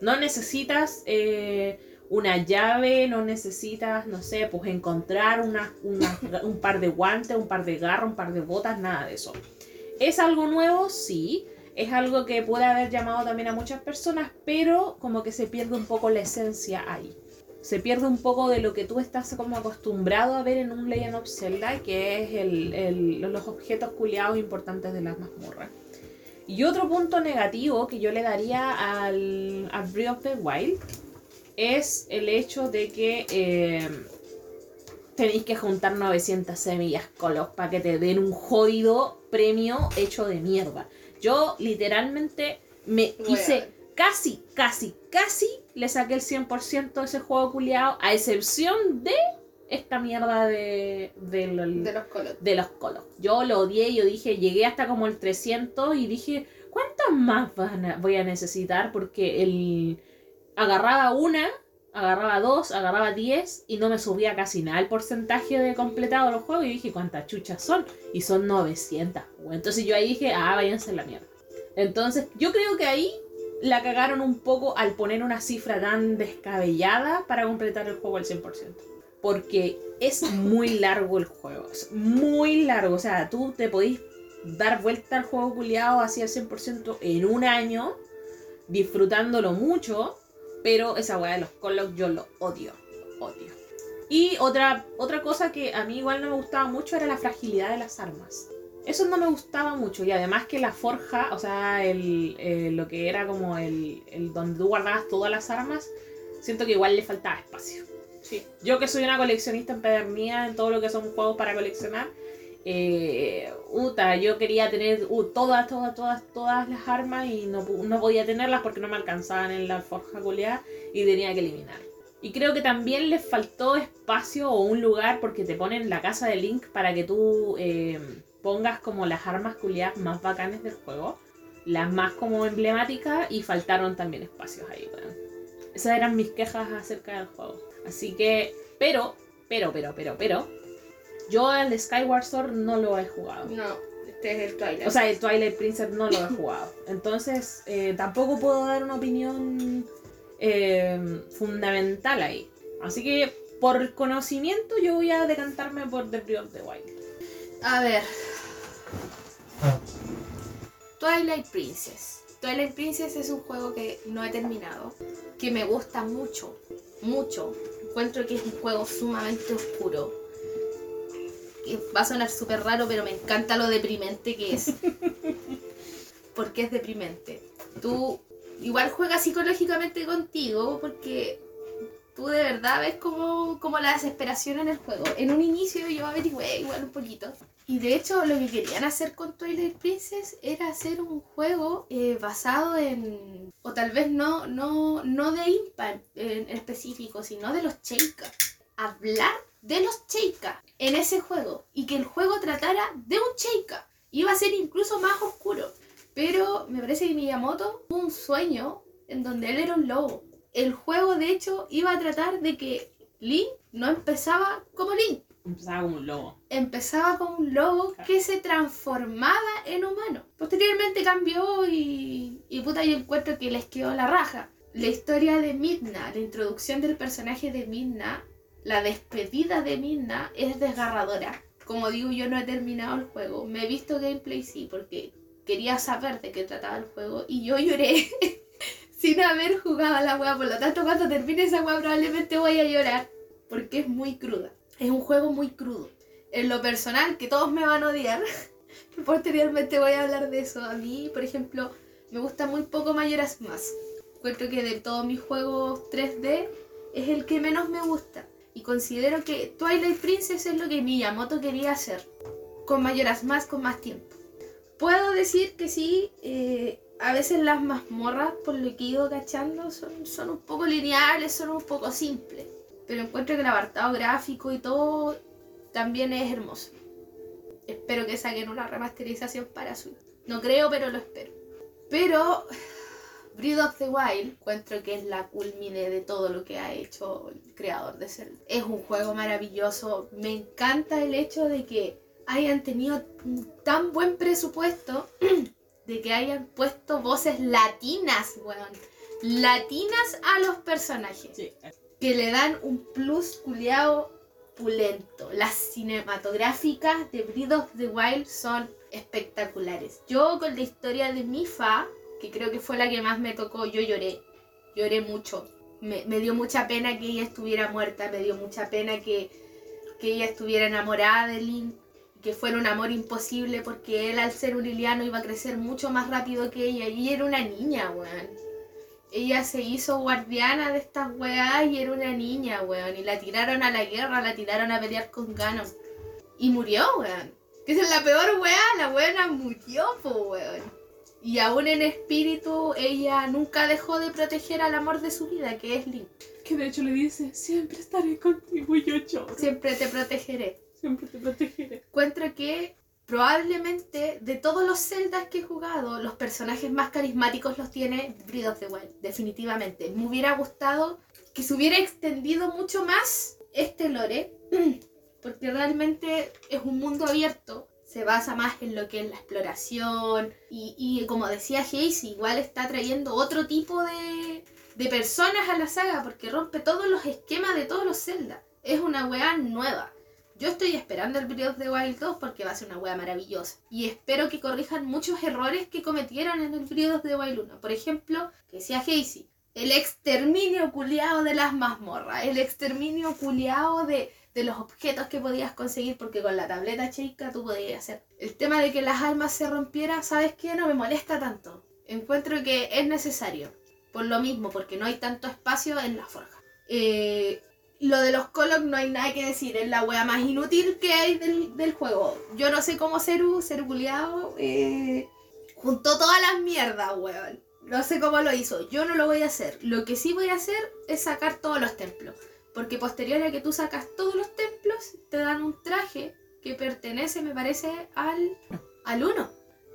No necesitas eh, una llave, no necesitas, no sé, pues encontrar un par de guantes, un par de garras, un par de botas, nada de eso. ¿Es algo nuevo? Sí. Es algo que puede haber llamado también a muchas personas, pero como que se pierde un poco la esencia ahí. Se pierde un poco de lo que tú estás como acostumbrado a ver en un Legend of Zelda, que es el- el- los objetos culiados importantes de las mazmorras. Y otro punto negativo que yo le daría al, al Breath of the Wild es el hecho de que eh, tenéis que juntar 900 semillas colos para que te den un jodido premio hecho de mierda. Yo literalmente me hice casi, casi, casi le saqué el 100% de ese juego culiado, a excepción de esta mierda de, De los colores. de los colos. Yo lo odié, yo dije, llegué hasta como el 300 y dije, ¿cuántas más van a- voy a necesitar? Porque el agarraba una, agarraba dos, agarraba 10 y no me subía casi nada el porcentaje de completado los juegos y dije, ¿cuántas chuchas son? Y son 900. Bueno, entonces yo ahí dije, ah, váyanse a la mierda. Entonces, yo creo que ahí la cagaron un poco al poner una cifra tan descabellada para completar el juego al 100% porque es muy largo el juego. Es muy largo. O sea, tú te podís dar vuelta al juego culiado así al 100% en un año, disfrutándolo mucho, pero esa weá de los colos yo lo odio. Odio. Y otra, otra cosa que a mí igual no me gustaba mucho era la fragilidad de las armas. Eso no me gustaba mucho. Y además que la forja, o sea, el, eh, lo que era como el, el donde tú guardabas todas las armas, siento que igual le faltaba espacio. Sí. Yo que soy una coleccionista empedernida en todo lo que son juegos para coleccionar, eh, uta, yo quería tener uh, todas, todas, todas, todas las armas y no, no podía tenerlas porque no me alcanzaban en la forja culeada y tenía que eliminar. Y creo que también les faltó espacio o un lugar porque te ponen la casa de Link para que tú eh, pongas como las armas culiadas más bacanes del juego, las más como emblemáticas y faltaron también espacios ahí, weón. Esas eran mis quejas acerca del juego. Así que, pero, pero, pero, pero, pero, yo el Skyward Sword no lo he jugado. No, este es el Twilight. O sea, el Twilight Princess no lo he jugado. Entonces, eh, tampoco puedo dar una opinión eh, fundamental ahí. Así que, por conocimiento, yo voy a decantarme por The Breath of the Wild. A ver. Twilight Princess. Twilight Princess es un juego que no he terminado, que me gusta mucho, mucho. Encuentro que es un juego sumamente oscuro. Que va a sonar súper raro, pero me encanta lo deprimente que es. Porque es deprimente. Tú igual juegas psicológicamente contigo porque tú de verdad ves como, como la desesperación en el juego. En un inicio yo averigüé igual un poquito. Y de hecho lo que querían hacer con Twilight Princess era hacer un juego eh, basado en... O tal vez no, no, no de Impa en específico, sino de los Cheika. Hablar de los Cheika en ese juego. Y que el juego tratara de un Cheika. Iba a ser incluso más oscuro. Pero me parece que Miyamoto tuvo un sueño en donde él era un lobo. El juego de hecho iba a tratar de que Link no empezaba como Link Empezaba como un lobo. empezaba como un lobo que se transformaba en humano. Posteriormente cambió y, y puta, yo encuentro que les quedó la raja. La historia de Midna, la introducción del personaje de Midna, la despedida de Midna es desgarradora. Como digo, yo no he terminado el juego. Me he visto gameplay, sí, porque quería saber de qué trataba el juego y yo lloré sin haber jugado a la wea. Por lo tanto, cuando termine esa wea probablemente voy a llorar porque es muy cruda. Es un juego muy crudo. En lo personal, que todos me van a odiar, Posteriormente voy a hablar de eso. A mí, por ejemplo, me gusta muy poco Mayoras Más. Encuentro que de todos mis juegos 3D es el que menos me gusta. Y considero que Twilight Princess es lo que Miyamoto quería hacer. Con Mayoras Más, con más tiempo. Puedo decir que sí, eh, a veces las mazmorras, por lo que he ido cachando, son, son un poco lineales, son un poco simples. Pero encuentro que el apartado gráfico y todo también es hermoso. Espero que saquen una remasterización para Switch. No creo, pero lo espero. Pero Breath of the Wild encuentro que es la culmine de todo lo que ha hecho el creador de Zelda. Es un juego maravilloso. Me encanta el hecho de que hayan tenido tan buen presupuesto de que hayan puesto voces latinas, weón. Latinas a los personajes. Sí. Que le dan un plus culiao pulento. Las cinematográficas de Breath of the Wild son espectaculares. Yo con la historia de Mifa, que creo que fue la que más me tocó, yo lloré. Lloré mucho. Me, me dio mucha pena que ella estuviera muerta, me dio mucha pena que, que ella estuviera enamorada de Link, que fuera un amor imposible porque él al ser un Liliano iba a crecer mucho más rápido que ella y era una niña, weón. Ella se hizo guardiana de estas weas y era una niña, weón. Y la tiraron a la guerra, la tiraron a pelear con Ganon. Y murió, weón. Que es la peor wea, la weona murió, po, weón. Y aún en espíritu, ella nunca dejó de proteger al amor de su vida, que es Link. Que de hecho le dice, siempre estaré contigo y yo lloro. Siempre te protegeré. Siempre encuentro que probablemente de todos los Zeldas que he jugado, los personajes más carismáticos los tiene Breath of the Wild, definitivamente. Me hubiera gustado que se hubiera extendido mucho más este lore, porque realmente es un mundo abierto, se basa más en lo que es la exploración y, y como decía Hayes, igual está trayendo otro tipo de, de personas a la saga, porque rompe todos los esquemas de todos los Zelda. Es una weá nueva. Yo estoy esperando el Breath of the Wild 2 porque va a ser una wea maravillosa. Y espero que corrijan muchos errores que cometieron en el Breath of the Wild 1. Por ejemplo, que decía Casey, el exterminio culiado de las mazmorras, el exterminio culiado de, de los objetos que podías conseguir, porque con la tableta chica tú podías hacer. El tema de que las almas se rompieran, ¿sabes qué? No me molesta tanto. Encuentro que es necesario. Por lo mismo, porque no hay tanto espacio en la forja. Eh, lo de los Colok no hay nada que decir, es la wea más inútil que hay del, del juego. Yo no sé cómo Ceru, Ceru culiao, eh, juntó todas las mierdas, weón. No sé cómo lo hizo, yo no lo voy a hacer. Lo que sí voy a hacer es sacar todos los templos. Porque posterior a que tú sacas todos los templos, te dan un traje que pertenece, me parece, al, al 1.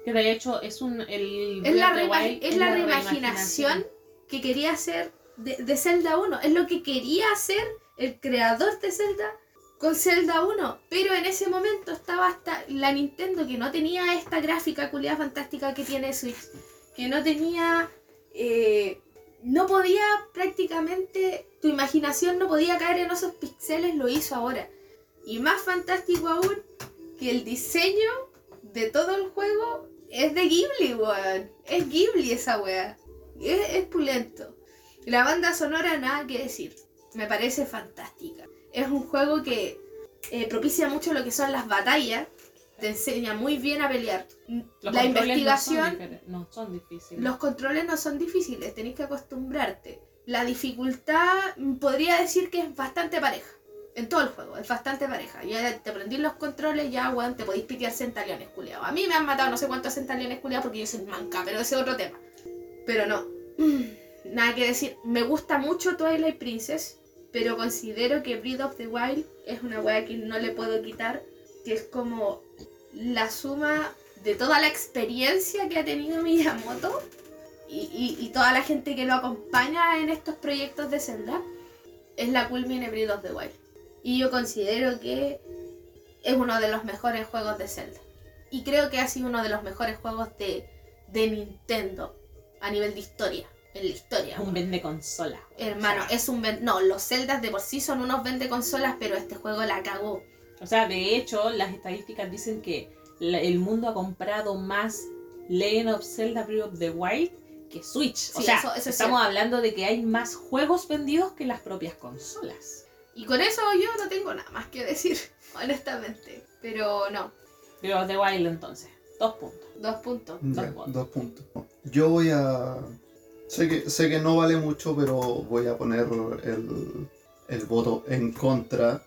Que de hecho es un. El Es la, la reimaginación que quería hacer de, de Zelda 1. Es lo que quería hacer el creador de Zelda con Zelda 1. Pero en ese momento estaba hasta la Nintendo que no tenía esta gráfica culiada fantástica que tiene Switch. Que no tenía... eh, no podía prácticamente... Tu imaginación no podía caer en esos píxeles, lo hizo ahora. Y más fantástico aún, que el diseño de todo el juego es de Ghibli, weón. Es Ghibli esa wea. Es, es pulento. La banda sonora, nada que decir. Me parece fantástica. Es un juego que eh, propicia mucho lo que son las batallas. Te enseña muy bien a pelear. Los la controles no son investigación, No son, difíciles. los controles no son difíciles, tenés que acostumbrarte. La dificultad mm, podría decir que es bastante pareja. En todo el juego, es bastante pareja. Ya te aprendí los controles, ya, weón, te podéis pitear centaliones, culiados. A mí me han matado no sé cuántos centaliones, culiados, porque yo soy manca, pero ese es otro tema. Pero no. Nada que decir. Me gusta mucho Twilight Princess, pero considero que Breath of the Wild es una weá que no le puedo quitar, que es como la suma de toda la experiencia que ha tenido Miyamoto y, y- y toda la gente que lo acompaña en estos proyectos de Zelda, es la culmine Breath of the Wild. Y yo considero que es uno de los mejores juegos de Zelda. Y creo que ha sido uno de los mejores juegos de, de Nintendo a nivel de historia. En la historia. Es un vende consola. Hermano, es un... ven- No, los Zeldas de por sí son unos vende consolas, pero este juego la cagó. O sea, de hecho, las estadísticas dicen que el mundo ha comprado más Legend of Zelda Breath of the Wild que Switch. o Sí, sea, eso- eso es estamos hablando de que hay más juegos vendidos que las propias consolas. Y con eso yo no tengo nada más que decir, honestamente. Pero no. Breath of the Wild entonces. Dos puntos. Dos puntos. Ya, Dos puntos. dos puntos. Yo voy a. Sé que, sé que no vale mucho, pero voy a poner el, el voto en contra.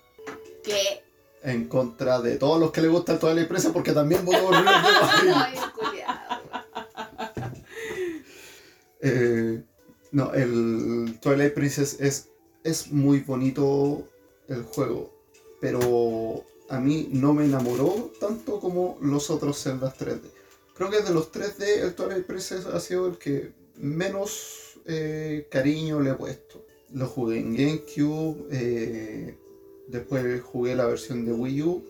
¿Qué? En contra de todos los que les gusta el Twilight Princess, porque también voto por. Eh, no, el Twilight Princess es, es muy bonito el juego, pero a mí no me enamoró tanto como los otros Zelda 3D. Creo que de los 3D el Twilight Princess ha sido el que menos eh, cariño le he puesto. Lo jugué en GameCube, eh, después jugué la versión de Wii U,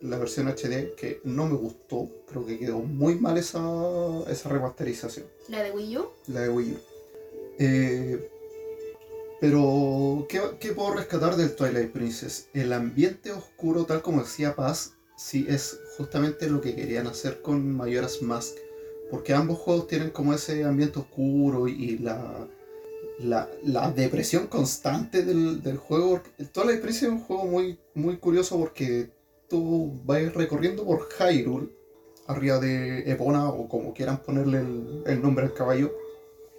la versión HD que no me gustó, creo que quedó muy mal esa, esa remasterización ¿La de Wii U? la de Wii U. Eh, pero, ¿qué, qué puedo rescatar del Twilight Princess? El ambiente oscuro, tal como decía Paz, sí es justamente lo que querían hacer con Majora's Mask. Porque ambos juegos tienen como ese ambiente oscuro y la, la, la depresión constante del, del juego. El Twilight Princess es un juego muy, muy curioso porque tú vas recorriendo por Hyrule, arriba de Epona o como quieran ponerle el, el nombre al caballo,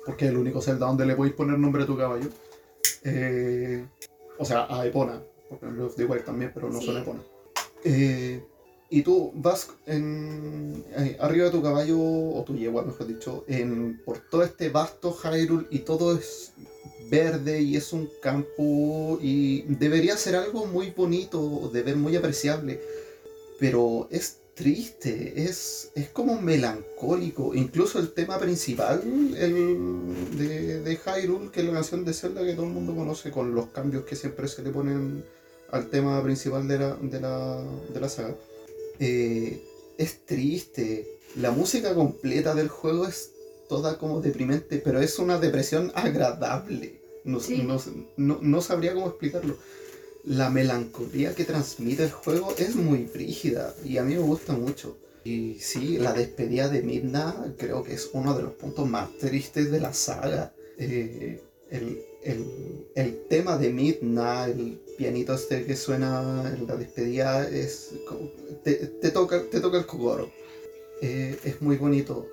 porque es el único Zelda donde le podéis poner nombre a tu caballo. Eh, o sea, a Epona, porque en of the Wild también, pero no Sí. son Epona. Eh, y tú vas en, eh, arriba de tu caballo, o tu yegua, mejor dicho, en, por todo este vasto Hyrule y todo es verde y es un campo y debería ser algo muy bonito, de ver muy apreciable, pero es triste, es, es como melancólico, incluso el tema principal el de, de Hyrule, que es la canción de Zelda que todo el mundo conoce con los cambios que siempre se le ponen al tema principal de la, de la, de la saga. Eh, es triste. La música completa del juego es toda como deprimente, pero es una depresión agradable. No, Sí. no- no- no sabría cómo explicarlo. La melancolía que transmite el juego es muy brígida y a mí me gusta mucho. Y sí, la despedida de Midna creo que es uno de los puntos más tristes de la saga. Eh, el, el- el tema de Midna, el pianito este que suena en la despedida, es te, te toca, te toca el cogoro. Eh, es muy bonito.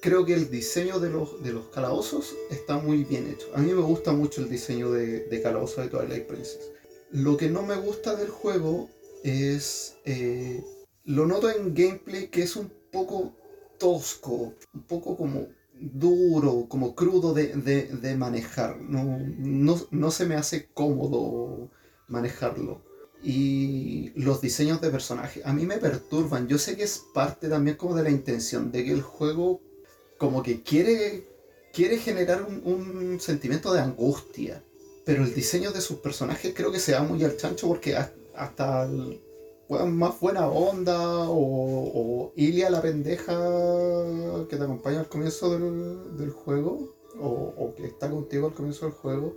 Creo que el diseño de los, de los calabozos está muy bien hecho. A mí me gusta mucho el diseño de, de calabozos de Twilight Princess. Lo que no me gusta del juego es... eh, lo noto en gameplay que es un poco tosco, un poco como duro, como crudo de, de- de manejar. No, no, no se me hace cómodo manejarlo. Y los diseños de personajes a mí me perturban. Yo sé que es parte también como de la intención de que el juego como que quiere, quiere generar un, un sentimiento de angustia. Pero el diseño de sus personajes creo que se va muy al chancho porque ha- hasta el más buena onda o, o Ilia la pendeja que te acompaña al comienzo del, del juego o, o que está contigo al comienzo del juego.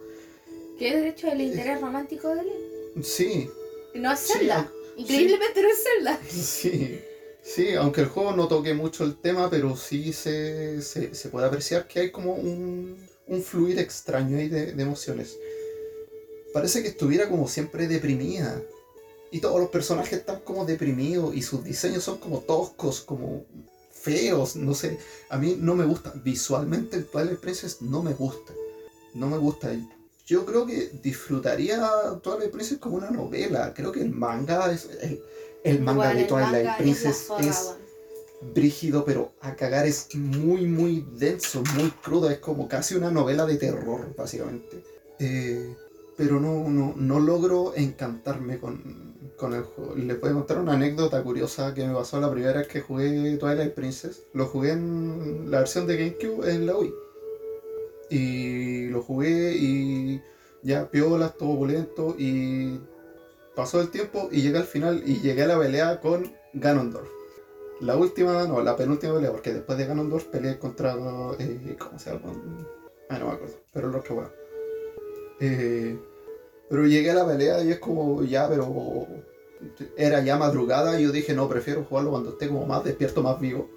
Que es de hecho el interés romántico de él. Sí, No es Sí, Zelda. aunque- Increíblemente no es Zelda. Sí, sí, aunque el juego no toque mucho el tema, pero sí se, se, se puede apreciar que hay como un, un fluir extraño ahí de, de emociones. Parece que estuviera como siempre deprimida. Y todos los personajes están como deprimidos y sus diseños son como toscos, como feos, no sé. A mí no me gusta. Visualmente el Twilight Princess no me gusta. No me gusta. Yo creo que disfrutaría Twilight Princess como una novela. Creo que el manga es... El, el manga de Twilight es Princess es brígido, pero a cagar es muy, muy denso, muy crudo. Es como casi una novela de terror, básicamente. Eh, pero no, no, no logro encantarme con, con el. Les voy a contar una anécdota curiosa que me pasó la primera vez que jugué Twilight Princess. Lo jugué en la versión de GameCube en la Wii. Y lo jugué y ya piola, estuvo opulento y pasó el tiempo y llegué al final y llegué a la pelea con Ganondorf. La última, no, la penúltima pelea, porque después de Ganondorf peleé contra. eh, ¿Cómo se llama? Ah, no me acuerdo, pero el otro weón. Eh, pero llegué a la pelea y es como, ya, pero. Era ya madrugada y yo dije, no, prefiero jugarlo cuando esté como más despierto, más vivo,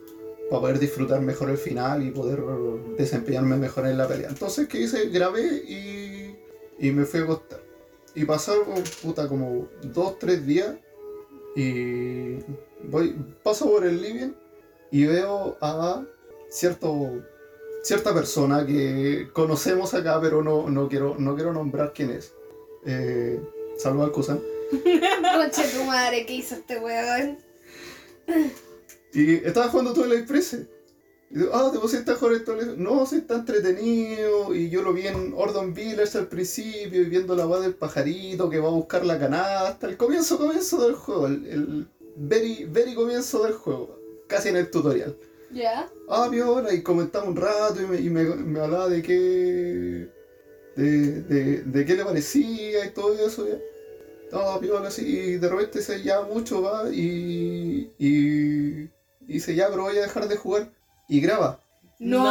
para poder disfrutar mejor el final y poder desempeñarme mejor en la pelea. Entonces, ¿qué hice? Grabé y, y me fui a acostar. Y pasaron, puta, como dos, tres días y voy, paso por el living y veo a cierto, cierta persona que conocemos acá, pero no, no, quiero, no quiero nombrar quién es. Eh, Saludos al Kusan. Conche tu madre, ¿qué hizo este weón? Y estaba jugando todo el Princess. Y digo, ah, te pusiste a jugar esto. No, sí, está entretenido. Y yo lo vi en Ordon Village al principio, y viendo la voz del pajarito que va a buscar la canasta. El comienzo, comienzo del juego. El, el very, very comienzo del juego. Casi en el tutorial. ¿Ya? Ah, viola, y comentaba un rato y me, y me, me hablaba de qué. De, de, de qué le parecía y todo eso. Ya. Ah, viola, sí, y de repente se ya mucho va y. y. y dice ya, pero voy a dejar de jugar. Y graba. No.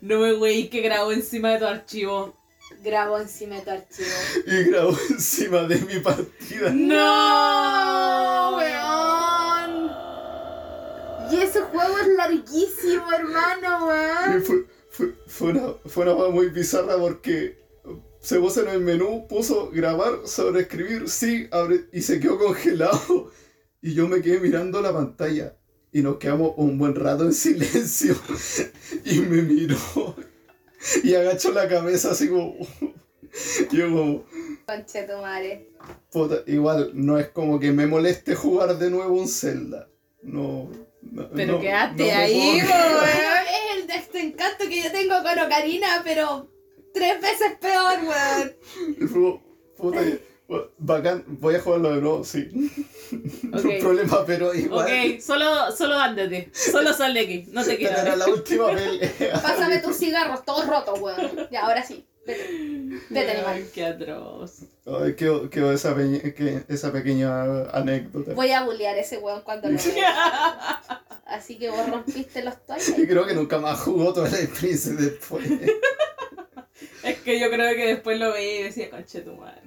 No me wey que grabo encima de tu archivo. Grabo encima de tu archivo. Y grabó encima de mi partida. ¡No! ¡Weón! Y ese juego es larguísimo, hermano, weón. fue, fue, fue una, fue una muy bizarra porque se puso en el menú, puso grabar, sobreescribir, sí, abre, y se quedó congelado. Y yo me quedé mirando la pantalla y nos quedamos un buen rato en silencio. Y me miró y agachó la cabeza así como... Yo como... Conche tu madre. Puta, igual no es como que me moleste jugar de nuevo un Zelda. No. No Pero no- quédate no ahí. Es el de este encanto que yo tengo con Ocarina, pero tres veces peor, weón. Y fue, puta, bacán, voy a jugarlo de nuevo, sí. No Ok. hay problema, pero igual. Ok, solo, solo ándate. Solo sal de aquí. No te quiero. Era la última pelea. Pásame tus cigarros, todos rotos, weón. Ya, ahora sí. Vete. Vete, animal. Ay, qué atroz. Ay, quedó, quedó esa, peña- que- esa pequeña anécdota. Voy a bullear a ese weón cuando lo vea. Así que vos rompiste los Y toiles. creo que nunca más jugó toda la Princess después. Es que yo creo que después lo veía y decía, conche tu madre.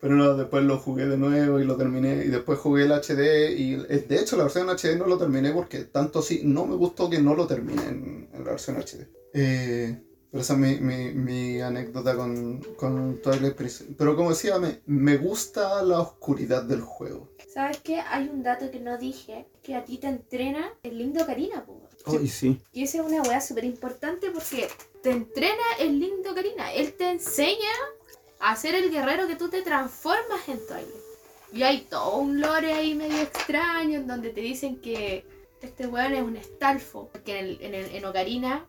Pero no, después lo jugué de nuevo y lo terminé. Y después jugué el HD. Y eh, de hecho, la versión HD no lo terminé porque tanto sí, no me gustó que no lo terminé en, en la versión HD. Eh, pero esa es mi, mi, mi anécdota con, con Twilight Princess. Pero como decía, me, me gusta la oscuridad del juego. ¿Sabes qué? Hay un dato que no dije, que a ti te entrena el lindo Karina, po. Ay, sí. Y esa es una weá súper importante porque te entrena el lindo Karina. Él te enseña a ser el guerrero que tú te transformas en Twilight. Y hay todo un lore ahí medio extraño en donde te dicen que este weón es un estalfo. Porque en, el, en, el- en Ocarina,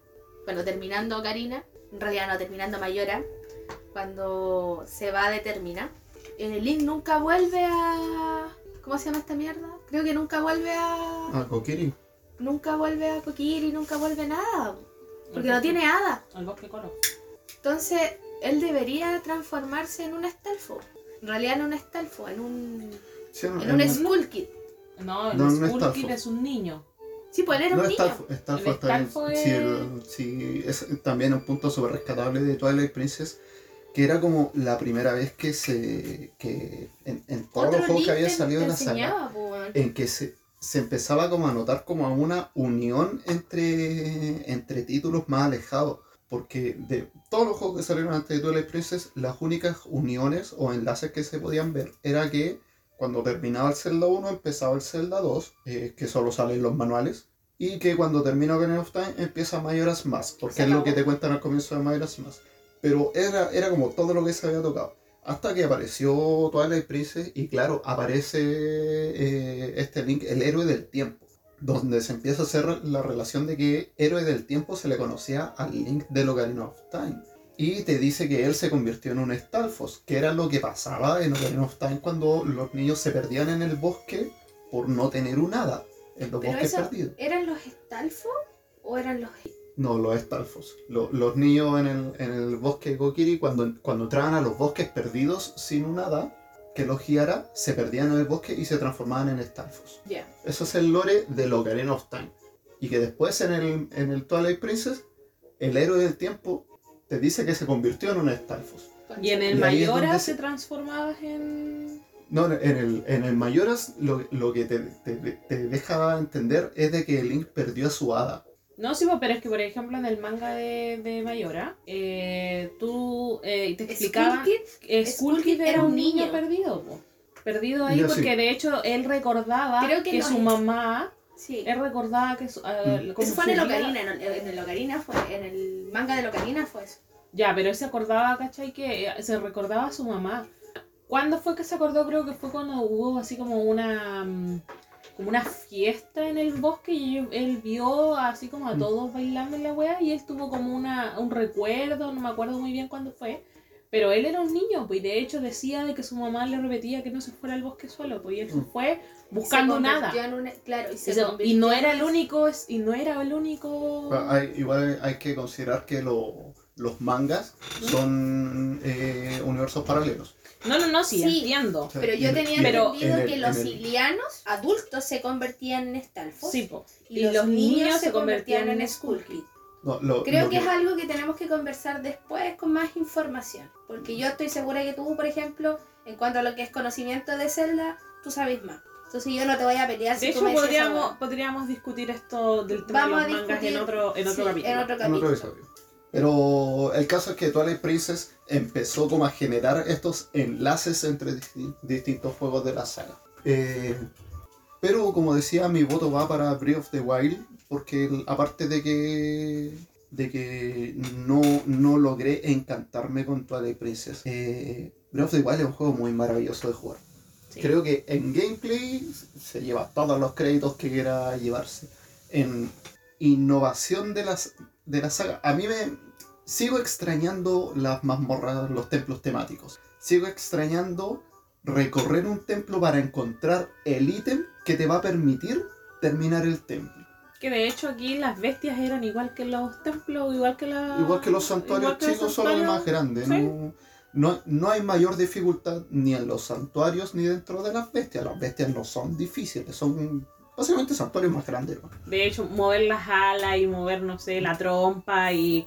bueno, terminando Ocarina, en realidad no terminando Mayora, cuando se va de Termina, el Link nunca vuelve a... ¿Cómo se llama esta mierda? Creo que nunca vuelve a... Ah, Kokiri. Nunca vuelve a Kokiri, nunca vuelve nada. Porque no tiene hada. Al bosque coro. Entonces, él debería transformarse en un estalfo. En realidad no un estalfo, en un, Sí, no, en un en- Skull Kid. No, el No, no es Skull Kid Talfo. es un niño. Sí, pues él era No, un niño. Está bien. Sí, es- el- sí, es también un punto súper rescatable de Twilight Princess. Que era como la primera vez que se. que en, en todos Otro los juegos que había salido de la saga. En que se, se empezaba como a notar como a una unión entre, entre títulos más alejados. Porque de todos los juegos que salieron antes de Twilight Princess, las únicas uniones o enlaces que se podían ver era que cuando terminaba el Zelda 1 empezaba el Zelda 2, eh, que solo salen los manuales, y que cuando termina Ocarina of Time empieza Majora's Mask, porque es lo que te cuentan al comienzo de Majora's Mask. Pero era, era como todo lo que se había tocado. Hasta que apareció Twilight Princess y claro, aparece eh, este Link, el héroe del tiempo, donde se empieza a hacer la relación de que héroe del tiempo se le conocía al Link de Ocarina of Time. Y te dice que él se convirtió en un Stalfos, que era lo que pasaba en Ocarina of Time cuando los niños se perdían en el bosque por no tener un hada en los Pero bosques eso- perdidos. ¿Eran los estalfos o eran los... No, los Stalfos. Lo- los niños en el, en el bosque de Kokiri, cuando, cuando entraban a los bosques perdidos sin un hada que los guiara, se perdían en el bosque y se transformaban en Stalfos. Ya. Eso es el lore de Ocarina of Time. Y que después en el, en el Twilight Princess, el héroe del tiempo te dice que se convirtió en un Stalfos. Y en el Y ahí es Mayora donde se se- transformabas en. No, en el, en el Mayoras lo, lo que te, te, te deja entender es de que Link perdió a su hada. No, sí, po, pero es que por ejemplo en el manga de, de Mayora, eh, tú eh, te explicaban Skull Kid era un niño niño. perdido. po. perdido ahí porque sí. de hecho él recordaba Creo que, que no su es. mamá, Sí. él recordaba que su, eh, como Eso fue en el Ocarina, en el, en el Ocarina fue, en el manga del Ocarina fue eso. Ya, pero él se acordaba, ¿cachai? Que eh, se recordaba a su mamá. ¿Cuándo fue que se acordó? Creo que fue cuando hubo así como una mm, como una fiesta en el bosque y él, él vio así como a Mm. todos bailando en la wea y él tuvo como una, un recuerdo, no me acuerdo muy bien cuándo fue. Pero él era un niño, pues y de hecho decía de que su mamá le repetía que no se fuera al bosque solo, pues y él se Mm. fue buscando Se nada. en claro, y, se Y, no en era el único, y no era el único. Hay- igual hay que considerar que lo- los mangas son eh, universos paralelos. No, no, no, sí, Sí. entiendo. Pero yo tenía Pero- entendido en el- que en los el- ilianos adultos se convertían en Stalfos Sí, po. y, los, niños, se convertían en Skull Kid. No, lo- Creo lo que es algo que tenemos que conversar después con más información. Porque yo estoy segura que tú, por ejemplo, en cuanto a lo que es conocimiento de Zelda, tú sabes más. Entonces yo no te voy a pelear De si hecho, tú me dices esa podríamos, podríamos discutir esto del tema Vamos a de los mangas en discutir, otro, en otro sí, capítulo. en otro en capítulo. otro episodio. Pero el caso es que Twilight Princess empezó como a generar estos enlaces entre disti- distintos juegos de la saga. Eh, pero como decía, mi voto va para Breath of the Wild, porque aparte de que de que no, no logré encantarme con Twilight Princess, eh, Breath of the Wild es un juego muy maravilloso de jugar. Sí. Creo que en gameplay se lleva todos los créditos que quiera llevarse. En innovación de, las, de la saga, a mí me sigo extrañando las mazmorras, los templos temáticos. Sigo extrañando recorrer un templo para encontrar el ítem que te va a permitir terminar el templo. Que de hecho aquí las bestias eran igual que los templos, igual que la... Igual que los santuarios que chicos, solo de santuarios. más grandes. Sí. No, no, no hay mayor dificultad ni en los santuarios ni dentro de las bestias. Las bestias no son difíciles, son básicamente santuarios más grandes. ¿no? De hecho, mover las alas y mover, no sé, la trompa y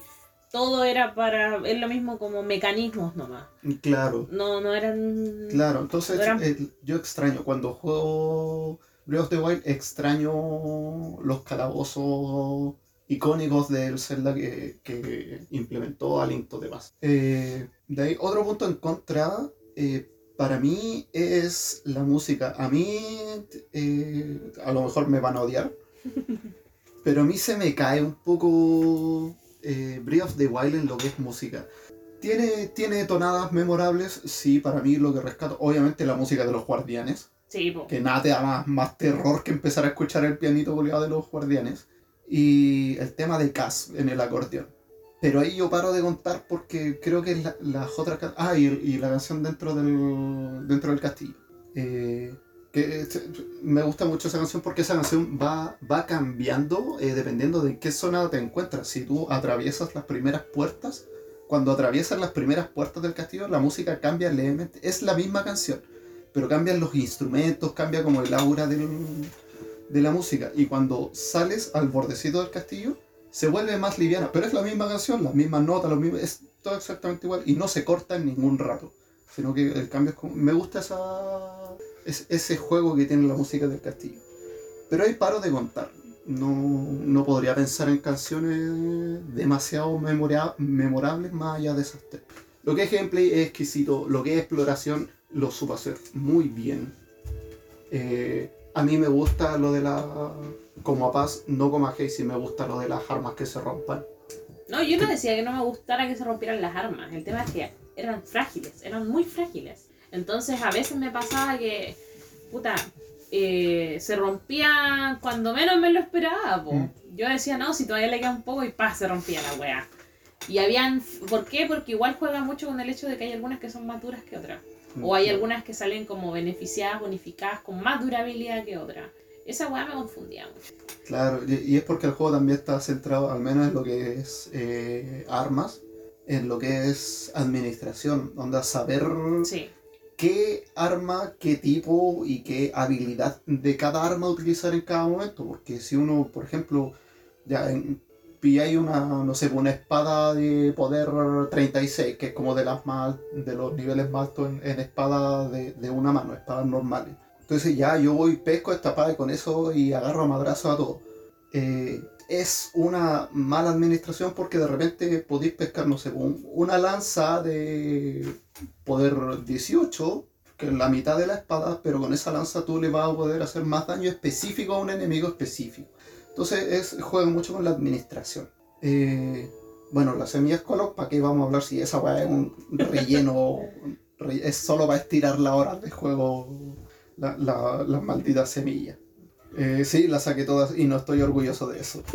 todo era para... Es lo mismo como mecanismos nomás. Claro, No, no eran... claro. Entonces Eran- eh, yo extraño, cuando juego Breath of the Wild, extraño los calabozos icónicos del Zelda que, que implementó a Link to the Past. Eh, de ahí, otro punto en contra, eh, para mí es la música. A mí, eh, a lo mejor me van a odiar, pero a mí se me cae un poco Breath of the Wild en lo que es música. Tiene, tiene tonadas memorables, sí, para mí lo que rescato, obviamente la música de los guardianes, Que nada te da más, más terror que empezar a escuchar el pianito goleado de los guardianes. Y el tema de Cass en el acordeón. Pero ahí yo paro de contar porque creo que la- las otras... can- Ah, y, y la canción dentro del, dentro del castillo. Eh, que eh, me gusta mucho esa canción porque esa canción va, va cambiando eh, dependiendo de qué zona te encuentras. Si tú atraviesas las primeras puertas, cuando atraviesas las primeras puertas del castillo, la música cambia levemente. Es la misma canción, pero cambian los instrumentos, cambia como el aura de la música. Y cuando sales al bordecito del castillo, se vuelve más liviana. Pero es la misma canción, las mismas notas, los mismos, es todo exactamente igual. Y no se corta en ningún rato. Sino que el cambio es como... Me gusta esa, es- ese juego que tiene la música del castillo. Pero ahí paro de contar. No, no podría pensar en canciones demasiado memorables más allá de esas tres. Lo que es gameplay es exquisito, lo que es exploración lo supo hacer muy bien. Eh, a mí me gusta lo de la... Como a Paz, no como a Hazy, me gusta lo de las armas que se rompan. No, yo no decía que no me gustara que se rompieran las armas. El tema es que eran frágiles, eran muy frágiles. Entonces a veces me pasaba que, puta, eh, se rompían cuando menos me lo esperaba. po. Mm. Yo decía, no, si todavía le queda un poco y pa, se rompía la wea. Y habían, ¿por qué? Porque igual juega mucho con el hecho de que hay algunas que son más duras que otras. O hay algunas que salen como beneficiadas, bonificadas, con más durabilidad que otras. Esa weá me confundía mucho. Claro, y es porque el juego también está centrado, al menos en lo que es eh, armas, en lo que es administración, donde saber Sí. qué arma, qué tipo y qué habilidad de cada arma utilizar en cada momento. Porque si uno, por ejemplo, ya en, pilláis una, no sé, una espada de poder 36, que es como de las más, de los niveles más altos en, en espada de, de una mano, espadas normales. Entonces ya yo voy, pesco esta espada con eso y agarro a madrazo a todo. Eh, es una mala administración porque de repente podéis pescar, no sé, un- una lanza de poder 18, que la mitad de la espada, pero con esa lanza tú le vas a poder hacer más daño específico a un enemigo específico. Entonces es, juega mucho con la administración. Eh, bueno, las semillas color, ¿para qué vamos a hablar si esa weá es un relleno? re- es solo para estirar la hora de juego la- la- las malditas semillas. Eh, sí, las saqué todas y no estoy orgulloso de eso.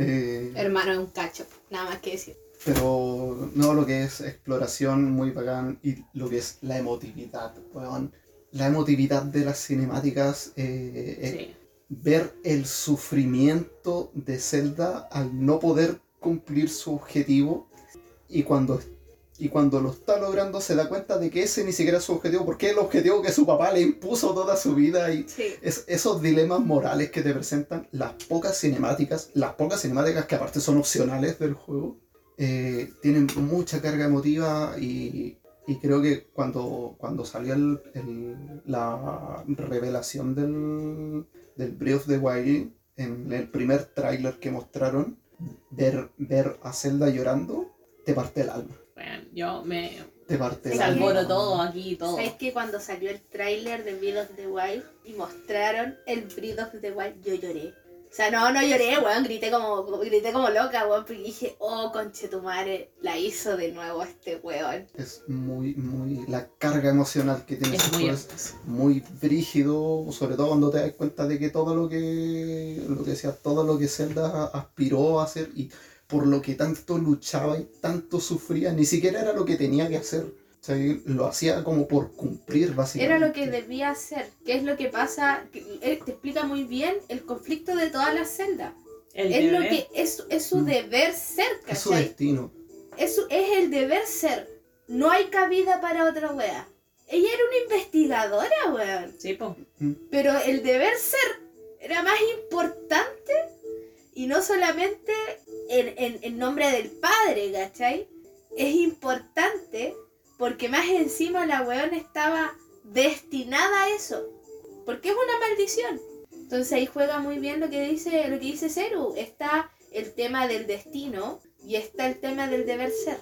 Eh, Hermano, es un cacho. Nada más que decir. pero no lo que es exploración muy bacán y lo que es la emotividad, weón. La emotividad de las cinemáticas, eh, Sí. Ver el sufrimiento de Zelda al no poder cumplir su objetivo y cuando, y cuando lo está logrando se da cuenta de que ese ni siquiera es su objetivo porque es el objetivo que su papá le impuso toda su vida y Sí. es, esos dilemas morales que te presentan las pocas cinemáticas, las pocas cinemáticas que aparte son opcionales del juego, eh, tienen mucha carga emotiva y, y creo que cuando, cuando salió el- el- la revelación del, del Breath of the Wild, en el primer tráiler que mostraron, ver, ver a Zelda llorando, te parte el alma. Bueno, yo me Te parte el se alma. alborotó aquí y todo. ¿Sabes que cuando salió el tráiler de Breath of the Wild y mostraron el Breath of the Wild, yo lloré? O sea, no, no lloré, weón, grité como, grité como loca, weón, porque dije, oh, conchetumare, la hizo de nuevo este weón. Es muy, muy. La carga emocional que tiene Es muy es muy brígido, sobre todo cuando te das cuenta de que todo lo que, lo que decía, todo lo que Zelda aspiró a hacer y por lo que tanto luchaba y tanto sufría, ni siquiera era lo que tenía que hacer. O sea, lo hacía como por cumplir, básicamente. Era lo que debía hacer, que es lo que pasa, que él te explica muy bien el conflicto de todas las celdas. El Es lo bebé. que es, es su Mm. deber ser, Es su ¿cachai? destino. Es, su- es el deber ser. No hay cabida para otra wea. Ella era una investigadora, weón. Sí, po. Pero el deber ser era más importante y no solamente en, en- en nombre del padre, ¿cachai? Es importante porque más encima la weón estaba destinada a eso. Porque es una maldición. Entonces ahí juega muy bien lo que dice, lo que dice Zeru. Está el tema del destino y está el tema del deber ser.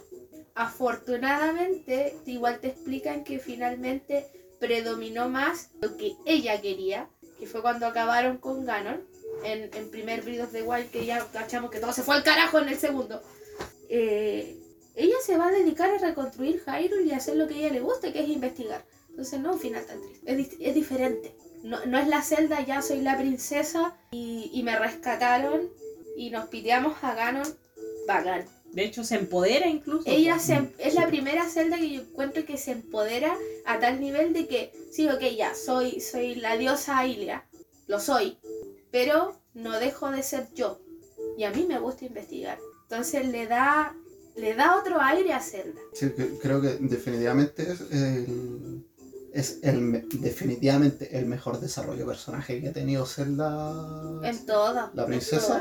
Afortunadamente, igual te explican que finalmente predominó más lo que ella quería, que fue cuando acabaron con Ganon, en, en primer Breath of the Wild, que ya cachamos que todo se fue al carajo en el segundo. Eh, ella se va a dedicar a reconstruir Hyrule y a hacer lo que a ella le gusta, que es investigar. Entonces no un final tan triste, es, es diferente. No, no es la celda, ya soy la princesa y, y me rescataron y nos piteamos a Ganon, bacán. De hecho, se empodera incluso. Ella se, es la primera celda que yo encuentro que se empodera a tal nivel de que, sí, ok, ya, soy, soy la diosa Ilia, lo soy, pero no dejo de ser yo. Y a mí me gusta investigar. Entonces le da, le da otro aire a Zelda. Sí, creo que definitivamente es el, es el me- definitivamente el mejor desarrollo de personaje que ha tenido Zelda. En todo. ¿La princesa? toda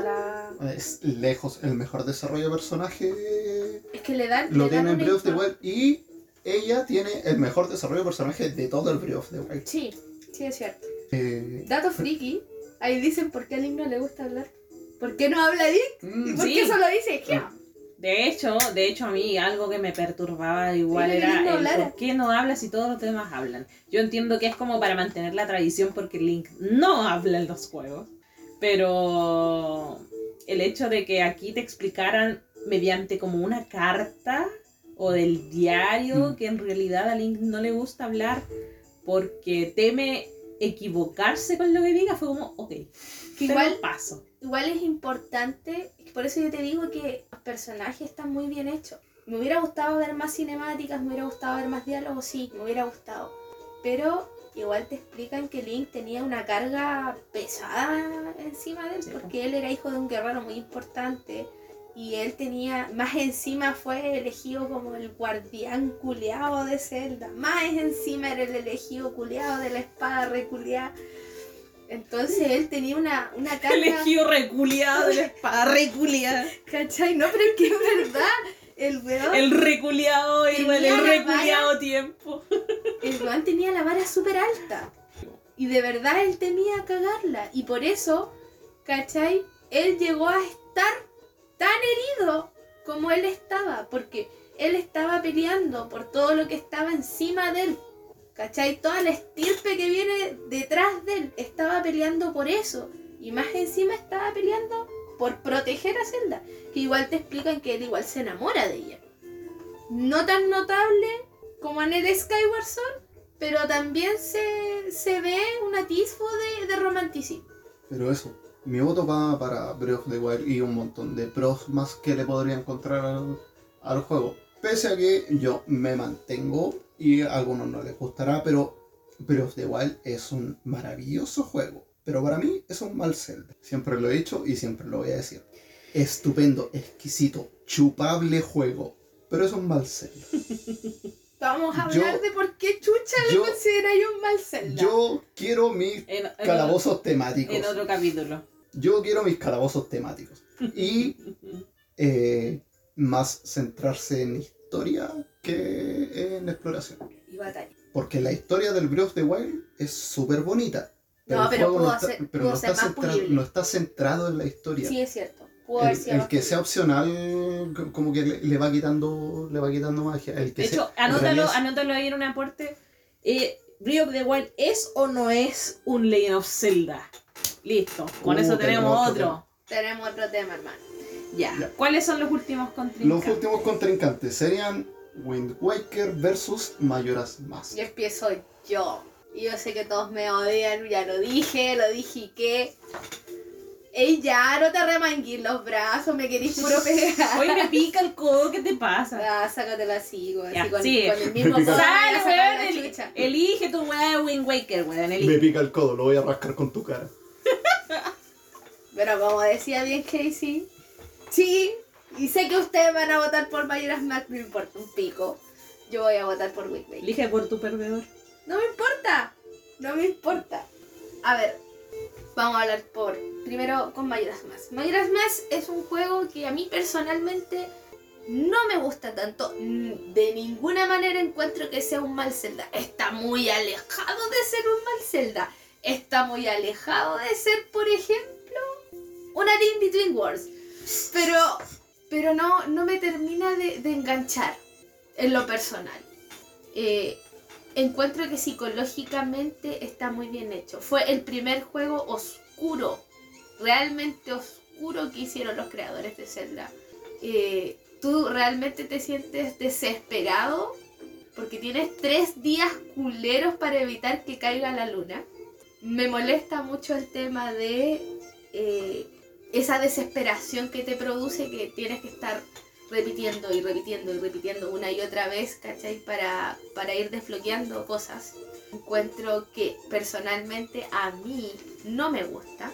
la- Es lejos el mejor desarrollo de personaje. Es que le dan. Lo le dan tiene en Breath of the Wild y ella tiene el mejor desarrollo de personaje de todo el Breath of the Wild. Sí, sí, es cierto. Eh, Dato friki, ahí dicen por qué a Link no le gusta hablar. ¿Por qué no habla Link? ¿Y mm, por Sí. qué solo dice ya? De hecho, de hecho a mí algo que me perturbaba igual Sí, era el por qué no hablas si todos los demás hablan. Yo entiendo que es como para mantener la tradición porque Link no habla en los juegos, pero el hecho de que aquí te explicaran mediante como una carta o del diario Mm. que en realidad a Link no le gusta hablar porque teme equivocarse con lo que diga, fue como, ok, Que igual paso. Igual es importante, por eso yo te digo que los personajes están muy bien hechos. Me hubiera gustado ver más cinemáticas, me hubiera gustado ver más diálogos, sí, me hubiera gustado. Pero igual te explican que Link tenía una carga pesada encima de él, porque él era hijo de un guerrero muy importante. Y él tenía, más encima fue elegido como el guardián culeado de Zelda. Más encima era el elegido culeado de la espada reculeada. Entonces él tenía una, una carga... Elegido reculeado de la espada, reculeada. ¿Cachai? No, pero es que es verdad. El weón, el... El reculeado y Tenía el reculeado tiempo. weón tenía la vara súper alta. Y de verdad él temía cagarla. Y por eso, ¿cachai? Él llegó a estar tan herido como él estaba. Porque él estaba peleando por todo lo que estaba encima de él. ¿Cachai? Toda la estirpe que viene detrás de él estaba peleando por eso. Y más encima estaba peleando por proteger a Zelda. Que igual te explican que él igual se enamora de ella. No tan notable como en el Skyward Sword, pero también se, se ve un atisbo de, de romanticismo. Pero eso, mi voto va para Breath of the Wild y un montón de pros más que le podría encontrar al, al juego. Pese a que yo me mantengo y a algunos no les gustará, pero Breath of the Wild es un maravilloso juego. Pero para mí es un mal Zelda. Siempre lo he dicho y siempre lo voy a decir. Estupendo, exquisito, chupable juego. Pero es un mal Zelda. Vamos a Yo- hablar de por qué Chucha lo consideráis un mal Zelda. Yo quiero mis En, en- calabozos temáticos. en otro capítulo. Yo quiero mis calabozos temáticos. Y eh, más centrarse en historia que en exploración. Y batalla. Porque la historia del Breath of the Wild es súper bonita. No, pero pudo está, ser- pero pudo no ser está más centra- pulible. no está centrado en la historia. Sí, es cierto. Pudo el, el que sea opcional como que le, le va quitando le va quitando magia. El que De sea- hecho, anótalo, es- anótalo ahí en un aporte. Eh, Breath of the Wild es o no es un Legend of Zelda. Listo, con Uh, eso tenemos otro. otro Tenemos otro tema, hermano. Ya. Ya. ¿Cuáles son los últimos Los contrincantes? últimos contrincantes serían Wind Waker versus Majora's Mask. Y empiezo yo. Y yo sé que todos me odian, ya lo dije, lo dije y que. Ey, ya, no te remanguís los brazos, me querís puro pegar. Oye, me pica el codo, ¿qué te pasa? Ah, sácatela así, güey. Ya, Así con, el mismo codo Sale, weón, la el- elige tu weá de Wind Waker, weón. Me pica el codo, lo voy a rascar con tu cara. Pero como decía bien Casey, sí, y sé que ustedes van a votar por Mayoras Mac, no importa un pico. Yo voy a votar por Whitney. Elige por tu perdedor. No me importa, no me importa. A ver, vamos a hablar por primero con Majora's Mask. Majora's Mask es un juego que a mí personalmente no me gusta tanto. Mm, De ninguna manera encuentro que sea un mal Zelda. Está muy alejado de ser un mal Zelda. Está muy alejado de ser, por ejemplo, una Link Between Worlds. Pero, pero no, no me termina de, enganchar en lo personal. Eh, encuentro que psicológicamente está muy bien hecho. Fue el primer juego oscuro, realmente oscuro que hicieron los creadores de Zelda. Eh, Tú realmente te sientes desesperado porque tienes tres días culeros para evitar que caiga la luna. Me molesta mucho el tema de eh, esa desesperación que te produce que tienes que estar repitiendo y repitiendo y repitiendo una y otra vez, ¿cachai? Para, para ir desbloqueando cosas. Encuentro que personalmente a mí no me gusta,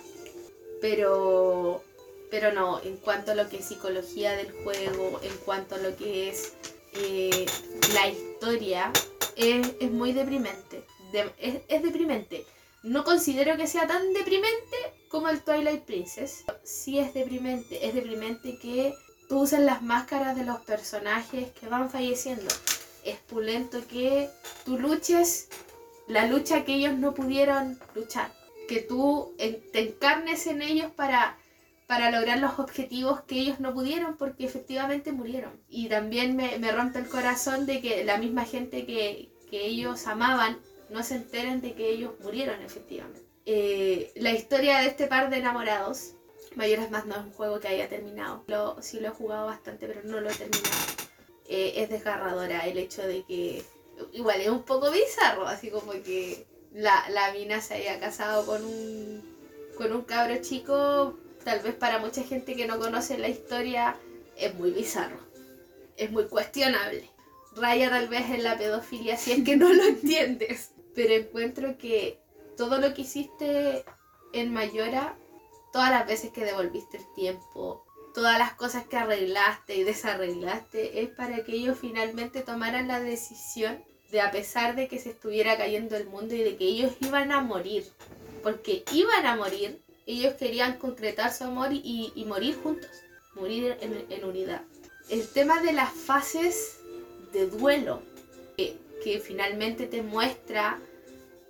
pero, pero no, en cuanto a lo que es psicología del juego, en cuanto a lo que es eh, la historia, es, es muy deprimente. De- es, es deprimente. No considero que sea tan deprimente como el Twilight Princess. Sí es deprimente, es deprimente que tú usas las máscaras de los personajes que van falleciendo. Es pulento que tú luches la lucha que ellos no pudieron luchar. Que tú te encarnes en ellos para, para lograr los objetivos que ellos no pudieron porque efectivamente murieron. Y también me, me rompe el corazón de que la misma gente que, que ellos amaban no se enteren de que ellos murieron efectivamente. Eh, la historia de este par de enamorados, Mayoras más no es un juego que haya terminado. Lo, sí lo he jugado bastante, pero no lo he terminado. Eh, es desgarradora el hecho de que, igual es un poco bizarro, así como que la, la mina se haya casado con un, con un cabro chico, tal vez para mucha gente que no conoce la historia, es muy bizarro. Es muy cuestionable. Raya tal vez en la pedofilia si es que no lo entiendes. Pero encuentro que todo lo que hiciste en Mayora, todas las veces que devolviste el tiempo, todas las cosas que arreglaste y desarreglaste, es para que ellos finalmente tomaran la decisión de a pesar de que se estuviera cayendo el mundo y de que ellos iban a morir, porque iban a morir, ellos querían concretar su amor y, morir juntos, morir en, unidad. El tema de las fases de duelo, que finalmente te muestra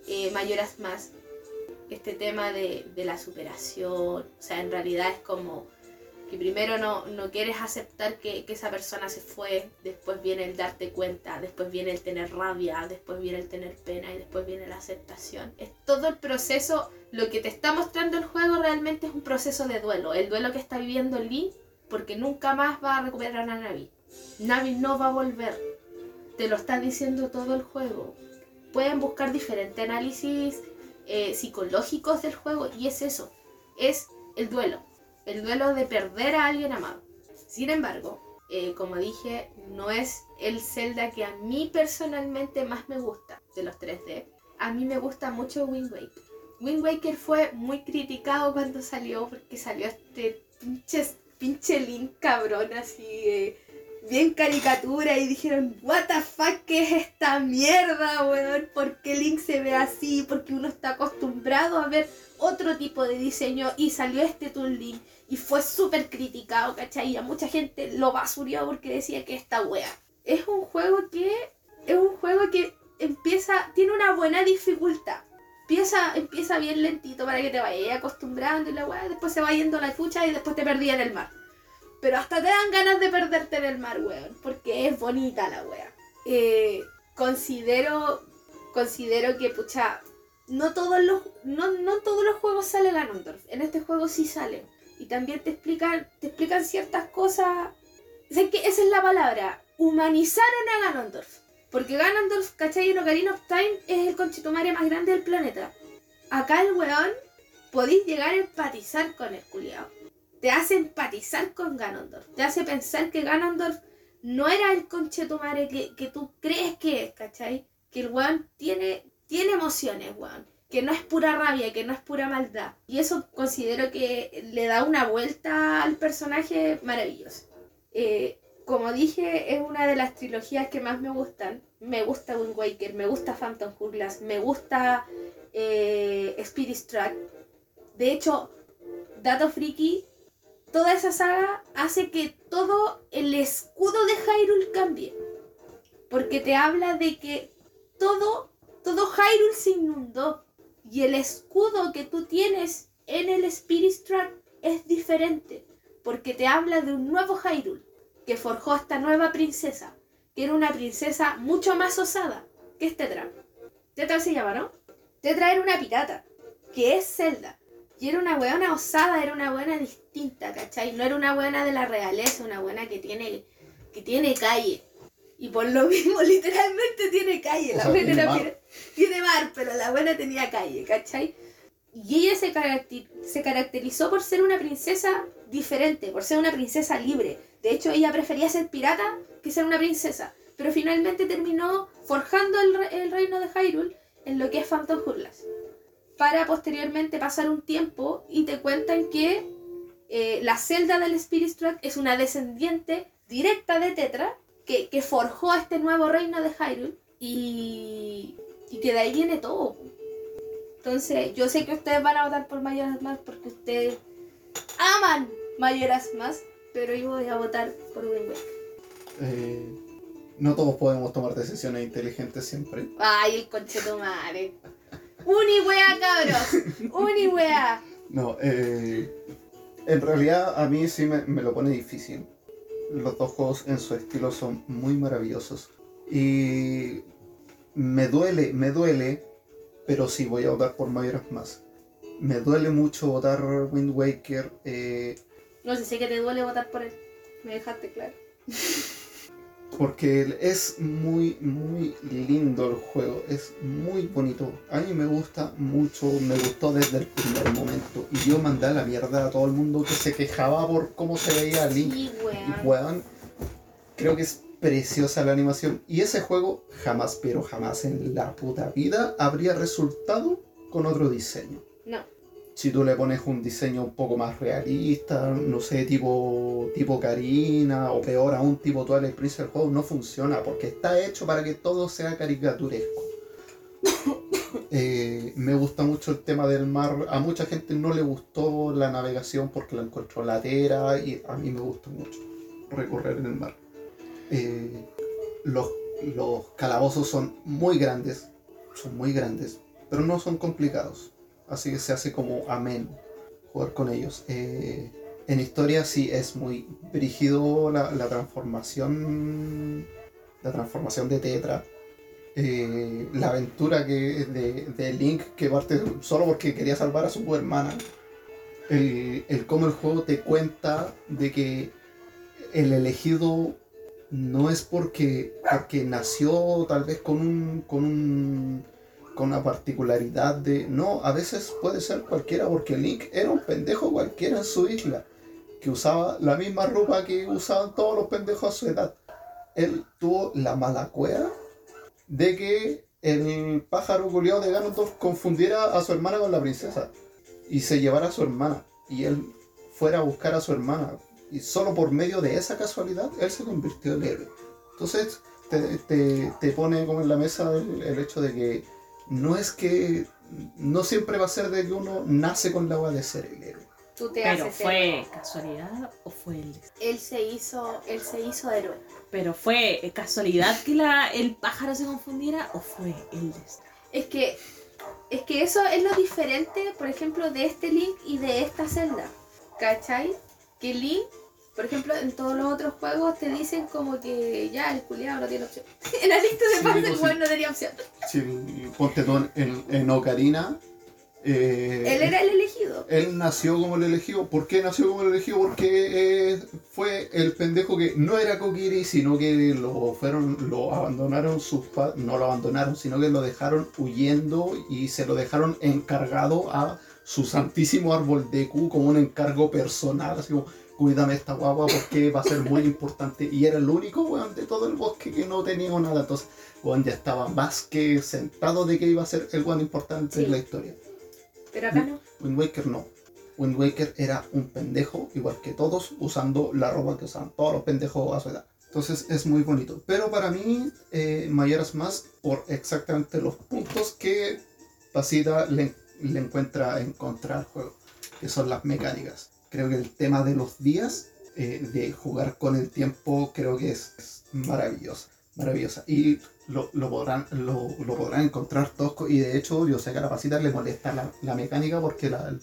eh, Mayoras Más, este tema de, de la superación, o sea, en realidad es como Que primero no, no quieres aceptar que, que esa persona se fue, después viene el darte cuenta, después viene el tener rabia, después viene el tener pena y después viene la aceptación. Es todo el proceso, lo que te está mostrando el juego realmente es un proceso de duelo. El duelo que está viviendo Link porque nunca más va a recuperar a Navi. Navi no va a volver. Te lo está diciendo todo el juego. Pueden buscar diferentes análisis eh, psicológicos del juego y es eso. Es el duelo. El duelo de perder a alguien amado. Sin embargo, eh, como dije, no es el Zelda que a mí personalmente más me gusta de los 3D. A mí me gusta mucho Wind Waker. Wind Waker fue muy criticado cuando salió porque salió este pinche, pinche cabrón así eh, bien caricatura y dijeron, what the fuck, ¿qué es esta mierda, weón? ¿Por qué Link se ve así? Porque uno está acostumbrado a ver otro tipo de diseño y salió este Toon Link y fue súper criticado, ¿cachai? Y a mucha gente lo basurió porque decía que esta wea. Es un juego que, es un juego que empieza, tiene una buena dificultad. Empieza, empieza bien lentito para que te vayas acostumbrando y la weá, después se va yendo la chucha y después te perdí en el mar. Pero hasta te dan ganas de perderte en el mar, weón. Porque es bonita la wea. Eh, considero. Considero que, pucha. No todos los. No, no todos los juegos sale Ganondorf. En este juego sí sale. Y también te explican. Te explican ciertas cosas. Sé que esa es la palabra. Humanizaron a Ganondorf. Porque Ganondorf, ¿cachai? En Ocarina of Time es el conchetumare más grande del planeta. Acá el weón podéis llegar a empatizar con el culiao te hace empatizar con Ganondorf, te hace pensar que Ganondorf no era el conchetumare que, que tú crees que es, ¿cachai? Que el weón tiene, tiene emociones, weón. Que no es pura rabia, que no es pura maldad. Y eso considero que le da una vuelta al personaje maravilloso. Eh, como dije, es una de las trilogías que más me gustan. Me gusta Wind Waker, me gusta Phantom Hourglass, me gusta eh, Spirit Track. De hecho, dato friki, toda esa saga hace que todo el escudo de Hyrule cambie. Porque te habla de que todo, todo Hyrule se inundó. Y el escudo que tú tienes en el Spirit Track es diferente. Porque te habla de un nuevo Hyrule que forjó esta nueva princesa. Que era una princesa mucho más osada que es Tetra. Tetra se llama, ¿no? Tetra era una pirata. Que es Zelda. Y era una buena osada, era una buena distinta, ¿cachai? No era una buena de la realeza, una buena que tiene, que tiene calle. Y por lo mismo, literalmente tiene calle. O La sea, buena tiene era- mar. tiene mar, pero la buena tenía calle, ¿cachai? Y ella se, caracter- se caracterizó por ser una princesa diferente, por ser una princesa libre. De hecho, ella prefería ser pirata que ser una princesa. Pero finalmente terminó forjando el, el reino de Hyrule en lo que es Phantom Hourglass. Para posteriormente pasar un tiempo y te cuentan que eh, la celda del Spirit Track es una descendiente directa de Tetra que, que forjó este nuevo reino de Hyrule y, y que de ahí viene todo. Entonces, yo sé que ustedes van a votar por Mayoras Más porque ustedes aman Mayoras Más, pero yo voy a votar por Wind. Eh, no todos podemos tomar decisiones inteligentes siempre. Ay, el conchetumare. Uni wea, cabros. Uni. No, eh, en realidad a mí sí me, me lo pone difícil. Los dos juegos en su estilo son muy maravillosos. Y me duele, me duele, pero sí voy a votar por Majora's más. Me duele mucho votar Wind Waker. eh, No sé, sé que te duele votar por él. Me dejaste claro. Porque es muy, muy lindo el juego, es muy bonito. A mí me gusta mucho, me gustó desde el primer momento. Y yo mandé a la mierda a todo el mundo que se quejaba por cómo se veía Link. Sí, Y weón. weón, creo que es preciosa la animación. Y ese juego jamás, pero jamás en la puta vida habría resultado con otro diseño. Si tú le pones un diseño un poco más realista, no sé, tipo, tipo Karina, o peor aún, tipo Twilight Princess, el juego no funciona porque está hecho para que todo sea caricaturesco. Eh, me gusta mucho el tema del mar. A mucha gente no le gustó la navegación porque la encontró latera y a mí me gusta mucho recorrer en el mar. Eh, los, los calabozos son muy grandes, son muy grandes, pero no son complicados. Así que se hace como amén jugar con ellos. Eh, en historia sí es muy brígido la, la transformación. La transformación de Tetra. Eh, la aventura que de, de Link que parte solo porque quería salvar a su hermana. El, el cómo el juego te cuenta de que el elegido no es porque, porque nació tal vez con un, con un una particularidad de no, a veces puede ser cualquiera porque Link era un pendejo cualquiera en su isla que usaba la misma ropa que usaban todos los pendejos a su edad. Él tuvo la mala cueva de que el pájaro culiado de Ganondorf confundiera a su hermana con la princesa y se llevara a su hermana y él fuera a buscar a su hermana y solo por medio de esa casualidad él se convirtió en héroe. Entonces te, te- te pone como en la mesa el hecho de que no es que no siempre va a ser de que uno nace con la agua de ser el héroe. Tú te Pero haces fue héroe. casualidad o fue el? Él se hizo, él se hizo héroe. Pero fue casualidad que la, el pájaro se confundiera o fue el destino. Es que, es que eso es lo diferente, por ejemplo, de este Link y de esta Zelda. ¿Cachai? Que Link, por ejemplo, en todos los otros juegos te dicen como que ya el culiado no tiene opción. en la lista de Sí, pues el sí. weón no tenía opción. Si ponte tú en, en Ocarina. eh, Él era el elegido. él nació como el elegido. ¿Por qué nació como el elegido? Porque eh, fue el pendejo que no era Kokiri, sino que lo fueron, lo abandonaron sus padres, no lo abandonaron, sino que lo dejaron huyendo y se lo dejaron encargado a su santísimo árbol de Q como un encargo personal, así como cuídame esta guagua porque va a ser muy importante. Y era el único weón de todo el bosque que no tenía nada. Entonces, weón ya estaba más que sentado de que iba a ser el weón importante Sí. en la historia. Pero acá no. Wind Waker no. Wind Waker era un pendejo, igual que todos, usando la ropa que usaban todos los pendejos a su edad. Entonces es muy bonito. Pero para mí, eh, Mayoras más por exactamente los puntos que Pasita le, le encuentra en contra al juego, que son las mecánicas. Creo que el tema de los días, eh, de jugar con el tiempo, creo que es, es maravilloso. Maravillosa. Y lo, lo podrán, lo, lo podrán encontrar tosco. Y de hecho, yo sé que a la pasita le molesta la, la mecánica porque la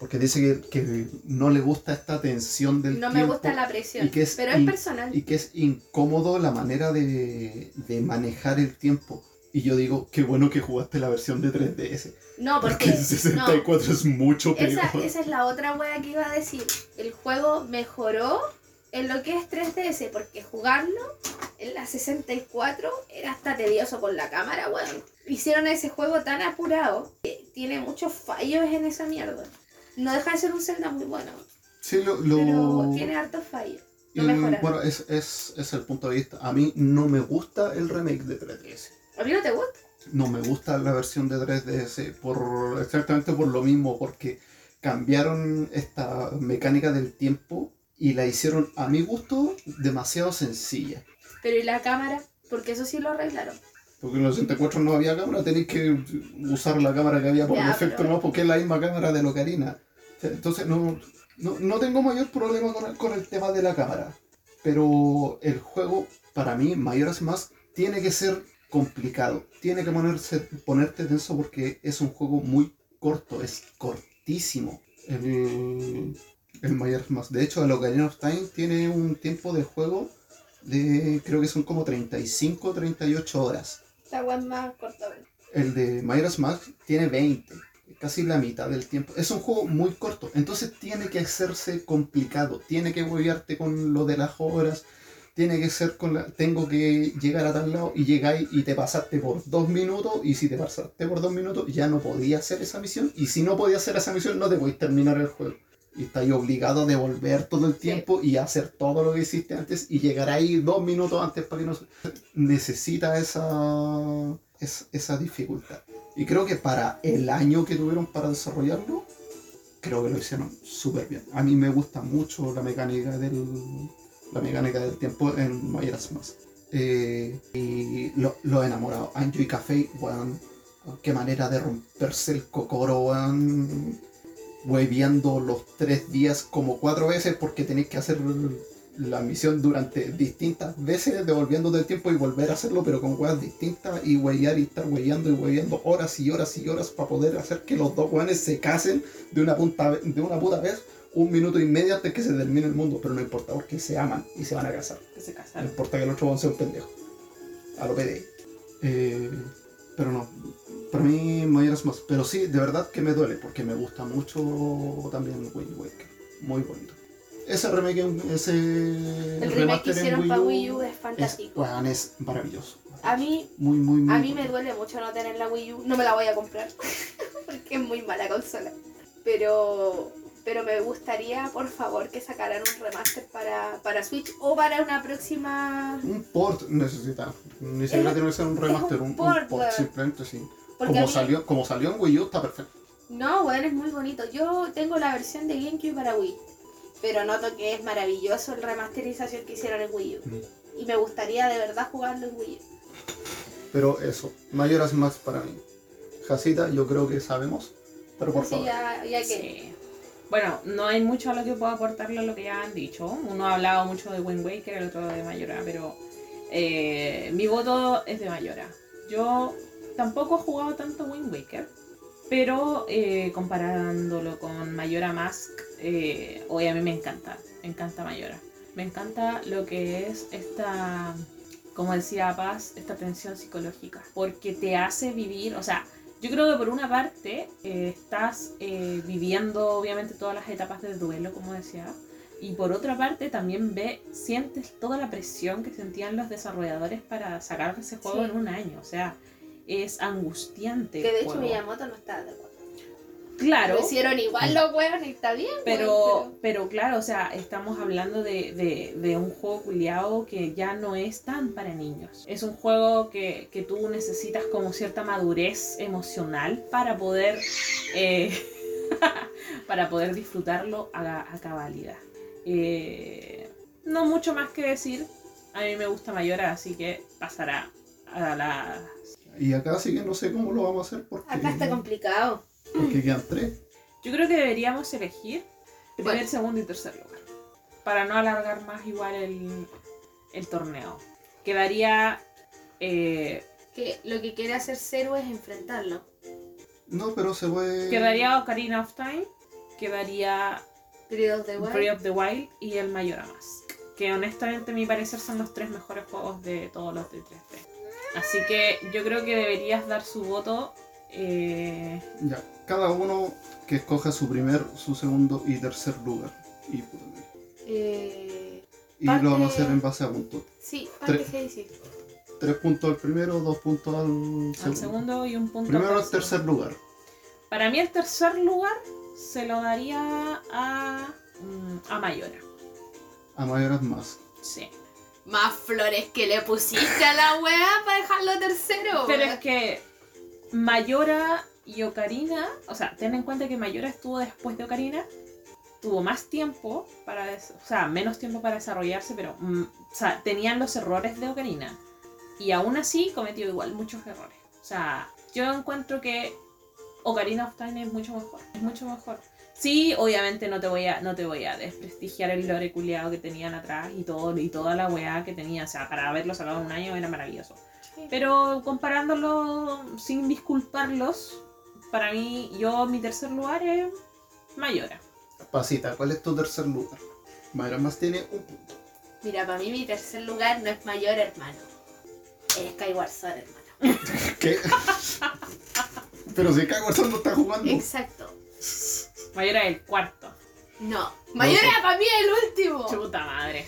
porque dice que, que no le gusta esta tensión del No me tiempo gusta la presión. y que es pero es in- personal. y que es incómodo la manera de, de manejar el tiempo. Y yo digo, qué bueno que jugaste la versión de 3DS. No, Porque porque. el 64 es mucho Esa, peor. esa es la otra wea que iba a decir. El juego mejoró en lo que es 3DS, porque jugarlo en la 64 era hasta tedioso con la cámara, weón. Hicieron ese juego tan apurado que tiene muchos fallos en esa mierda. No deja de ser un Zelda muy bueno, Sí, lo, lo- pero tiene hartos fallos. Mejoraron. bueno, es, es, es el punto de vista. A mí no me gusta el remake de 3DS. ¿A no te gusta? No me gusta la versión de 3DS por exactamente por lo mismo, porque cambiaron esta mecánica del tiempo y la hicieron a mi gusto demasiado sencilla. Pero ¿y la cámara? Porque eso sí lo arreglaron. Porque en el 64 no había cámara, tenéis que usar la cámara que había por Ya, defecto, pero- no, porque es la misma cámara de Locarina. Entonces no, no, no tengo mayor problema con el, con el tema de la cámara. Pero el juego, para mí, Mayoras más, tiene que ser complicado. Tiene que ponerse, ponerte tenso porque es un juego muy corto, es cortísimo. El, el Mayoras más. De hecho, el Ocarina of Time tiene un tiempo de juego de, creo que son como 35, 38 horas. La más corta, ¿verdad? El de Majora's Mask tiene 20, casi la mitad del tiempo. Es un juego muy corto, entonces tiene que hacerse complicado, tiene que huevearte con lo de las horas, tiene que ser con la... Tengo que llegar a tal lado y llegáis y te pasaste por dos minutos y si te pasaste por dos minutos ya no podías hacer esa misión y si no podías hacer esa misión no te podéis terminar el juego. Y estáis obligado a devolver todo el tiempo y hacer todo lo que hiciste antes y llegar ahí dos minutos antes para que no... Necesita esa, es- esa dificultad. Y creo que para el año que tuvieron para desarrollarlo, creo que lo hicieron súper bien. A mí me gusta mucho la mecánica del, la mecánica del tiempo en Majora's Mask. Eh, y lo, lo he enamorado. Anjo y Café, weón, qué manera de romperse el cocoro, weón. Hueviando los tres días como cuatro veces porque tenéis que hacer la misión durante distintas veces, devolviendo del tiempo y volver a hacerlo, pero con weas distintas, y huevear y estar hueveando y hueveando horas y horas y horas para poder hacer que los dos weones se casen de una, punta, de una puta vez un minuto y medio antes que se termine el mundo, pero no importa porque se aman y se van a casar. Que se No importa que el otro sea un pendejo. A lo PD. Eh, pero no, para mí Majora's Mask. Pero sí, de verdad que me duele porque me gusta mucho también Wind Waker. Muy bonito. Ese remake, ese El remake que hicieron para Wii U es es, fantástico. weón, es maravilloso. A mí, Muy, muy, muy a mí me bueno. duele mucho no tener la Wii U. No me la voy a comprar. porque es muy mala consola. Pero, pero me gustaría, por favor, que sacaran un remaster para, para Switch o para una próxima. Un port necesita. Ni siquiera tiene que ser un remaster, un un, un port, port, weón. simplemente sí. Porque Como mí- salió, como salió en Wii U está perfecto. No, bueno, es muy bonito. Yo tengo la versión de GameCube para Wii. Pero noto que es maravilloso el remasterización que hicieron en Wii U. Mm. Y me gustaría de verdad jugarlo en Wii U. Pero eso, Majora's Mask para mí. Jasita, yo creo que sabemos. Pero por Así favor. ya, ya que. Sí. Bueno, no hay mucho a lo que puedo aportarle a lo que ya han dicho. Uno ha hablado mucho de Wind Waker, el otro de Mayora, pero eh, mi voto es de Mayora. Yo tampoco he jugado tanto Wind Waker, pero eh, comparándolo con Mayora Mask, eh, hoy a mí me encanta, me encanta Mayora. Me encanta lo que es esta, como decía Paz, esta tensión psicológica, porque te hace vivir, o sea, yo creo que por una parte eh, estás eh, viviendo obviamente todas las etapas del duelo, como decía, y por otra parte también ve, sientes toda la presión que sentían los desarrolladores para sacar ese juego Sí. en un año, o sea, es angustiante. Que de hecho. Miyamoto no está de acuerdo. Claro, Lo hicieron igual los huevos y está bien. pero, pero claro, o sea, estamos hablando de, de- de un juego culiado que ya no es tan para niños. Es un juego que, que tú necesitas como cierta madurez emocional para poder, eh, para poder disfrutarlo a, a cabalidad. Eh, no mucho más que decir. A mí me gusta Mayora, así que pasará a la... Y acá sí que no sé cómo lo vamos a hacer porque, Acá está complicado. Porque quedan tres. Yo creo que deberíamos elegir primer, Bueno. segundo y tercer lugar. Para no alargar más igual el, el torneo. Quedaría. eh, Que lo que quiere hacer Zero es enfrentarlo. No, pero se puede. quedaría Ocarina of Time. Quedaría Breath of the Wild. Breath of the Wild y el Mask. Que honestamente, a mi parecer, son los tres mejores juegos de todos los de 3D. Así que yo creo que deberías dar su voto. eh, Ya, cada uno que escoja su primer, su segundo y tercer lugar. Y, Eh, y Parte- lo vamos a hacer en base a puntos. sí, Tres. parte sí. Tres puntos al primero, dos puntos al segundo. al segundo y un punto. Primero al tercer lugar. Para mí el tercer lugar se lo daría a, mm, a Mayora. A Majora's Mask. Sí. Más flores que le pusiste a la wea para dejarlo tercero. Pero es que Mayora y Ocarina, o sea, ten en cuenta que Mayora estuvo después de Ocarina, tuvo más tiempo para, o sea, menos tiempo para desarrollarse, pero, mm, o sea, tenían los errores de Ocarina. Y aún así cometió igual muchos errores. O sea, yo encuentro que Ocarina of Time es mucho mejor, es mucho mejor. Sí, obviamente no te voy a, no te voy a desprestigiar el lore culiado que tenían atrás y todo, y toda la weá que tenía. O sea, para haberlo sacado en un año era maravilloso. Pero comparándolo sin disculparlos, para mí, yo mi tercer lugar es Mayora. Pasita, ¿cuál es tu tercer lugar? Majora's Mask tiene un punto. Mira, para mí mi tercer lugar no es mayor, hermano. Es Skyward Sword, hermano. ¿Qué? pero si Skyward Sword no está jugando. Exacto. Mayora es el cuarto. No. Mayor sé. para mí es el último. Chuta madre.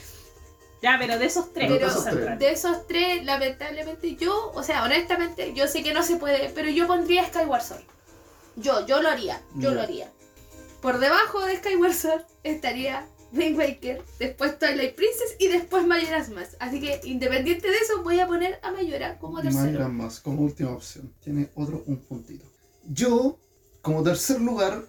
Ya, pero de esos tres, Pero esos. De esos tres, lamentablemente yo, o sea, honestamente, yo sé que no se puede, pero yo pondría Skyward Sword. Yo, yo lo haría, yo lo haría. Por debajo de Skyward Sword estaría Wind Waker, después Twilight Princess y después Majora's Mask. Así que independiente de eso, voy a poner a Mayora como tercero. Majora's Mask como última opción. Tiene otro un puntito. Yo, como tercer lugar,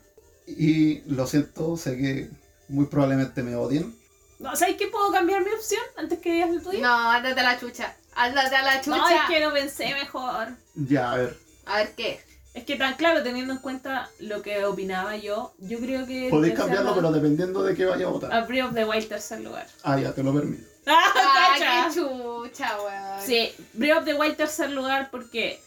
y lo siento, sé que muy probablemente me odien. No, ¿Sabes qué puedo cambiar mi opción antes que digas el tuyo? No, ándate a la chucha. Ándate a la chucha. No, es que lo pensé mejor. Ya, a ver. A ver qué. Es que tan claro, teniendo en cuenta lo que opinaba yo, yo creo que... Podéis cambiarlo, pero dependiendo de qué vaya a votar. A Breath of the Wild tercer lugar. Ah, ya, te lo permito. ¡Ah, Ah, qué chucha, weón. Sí, Breath of the Wild tercer lugar porque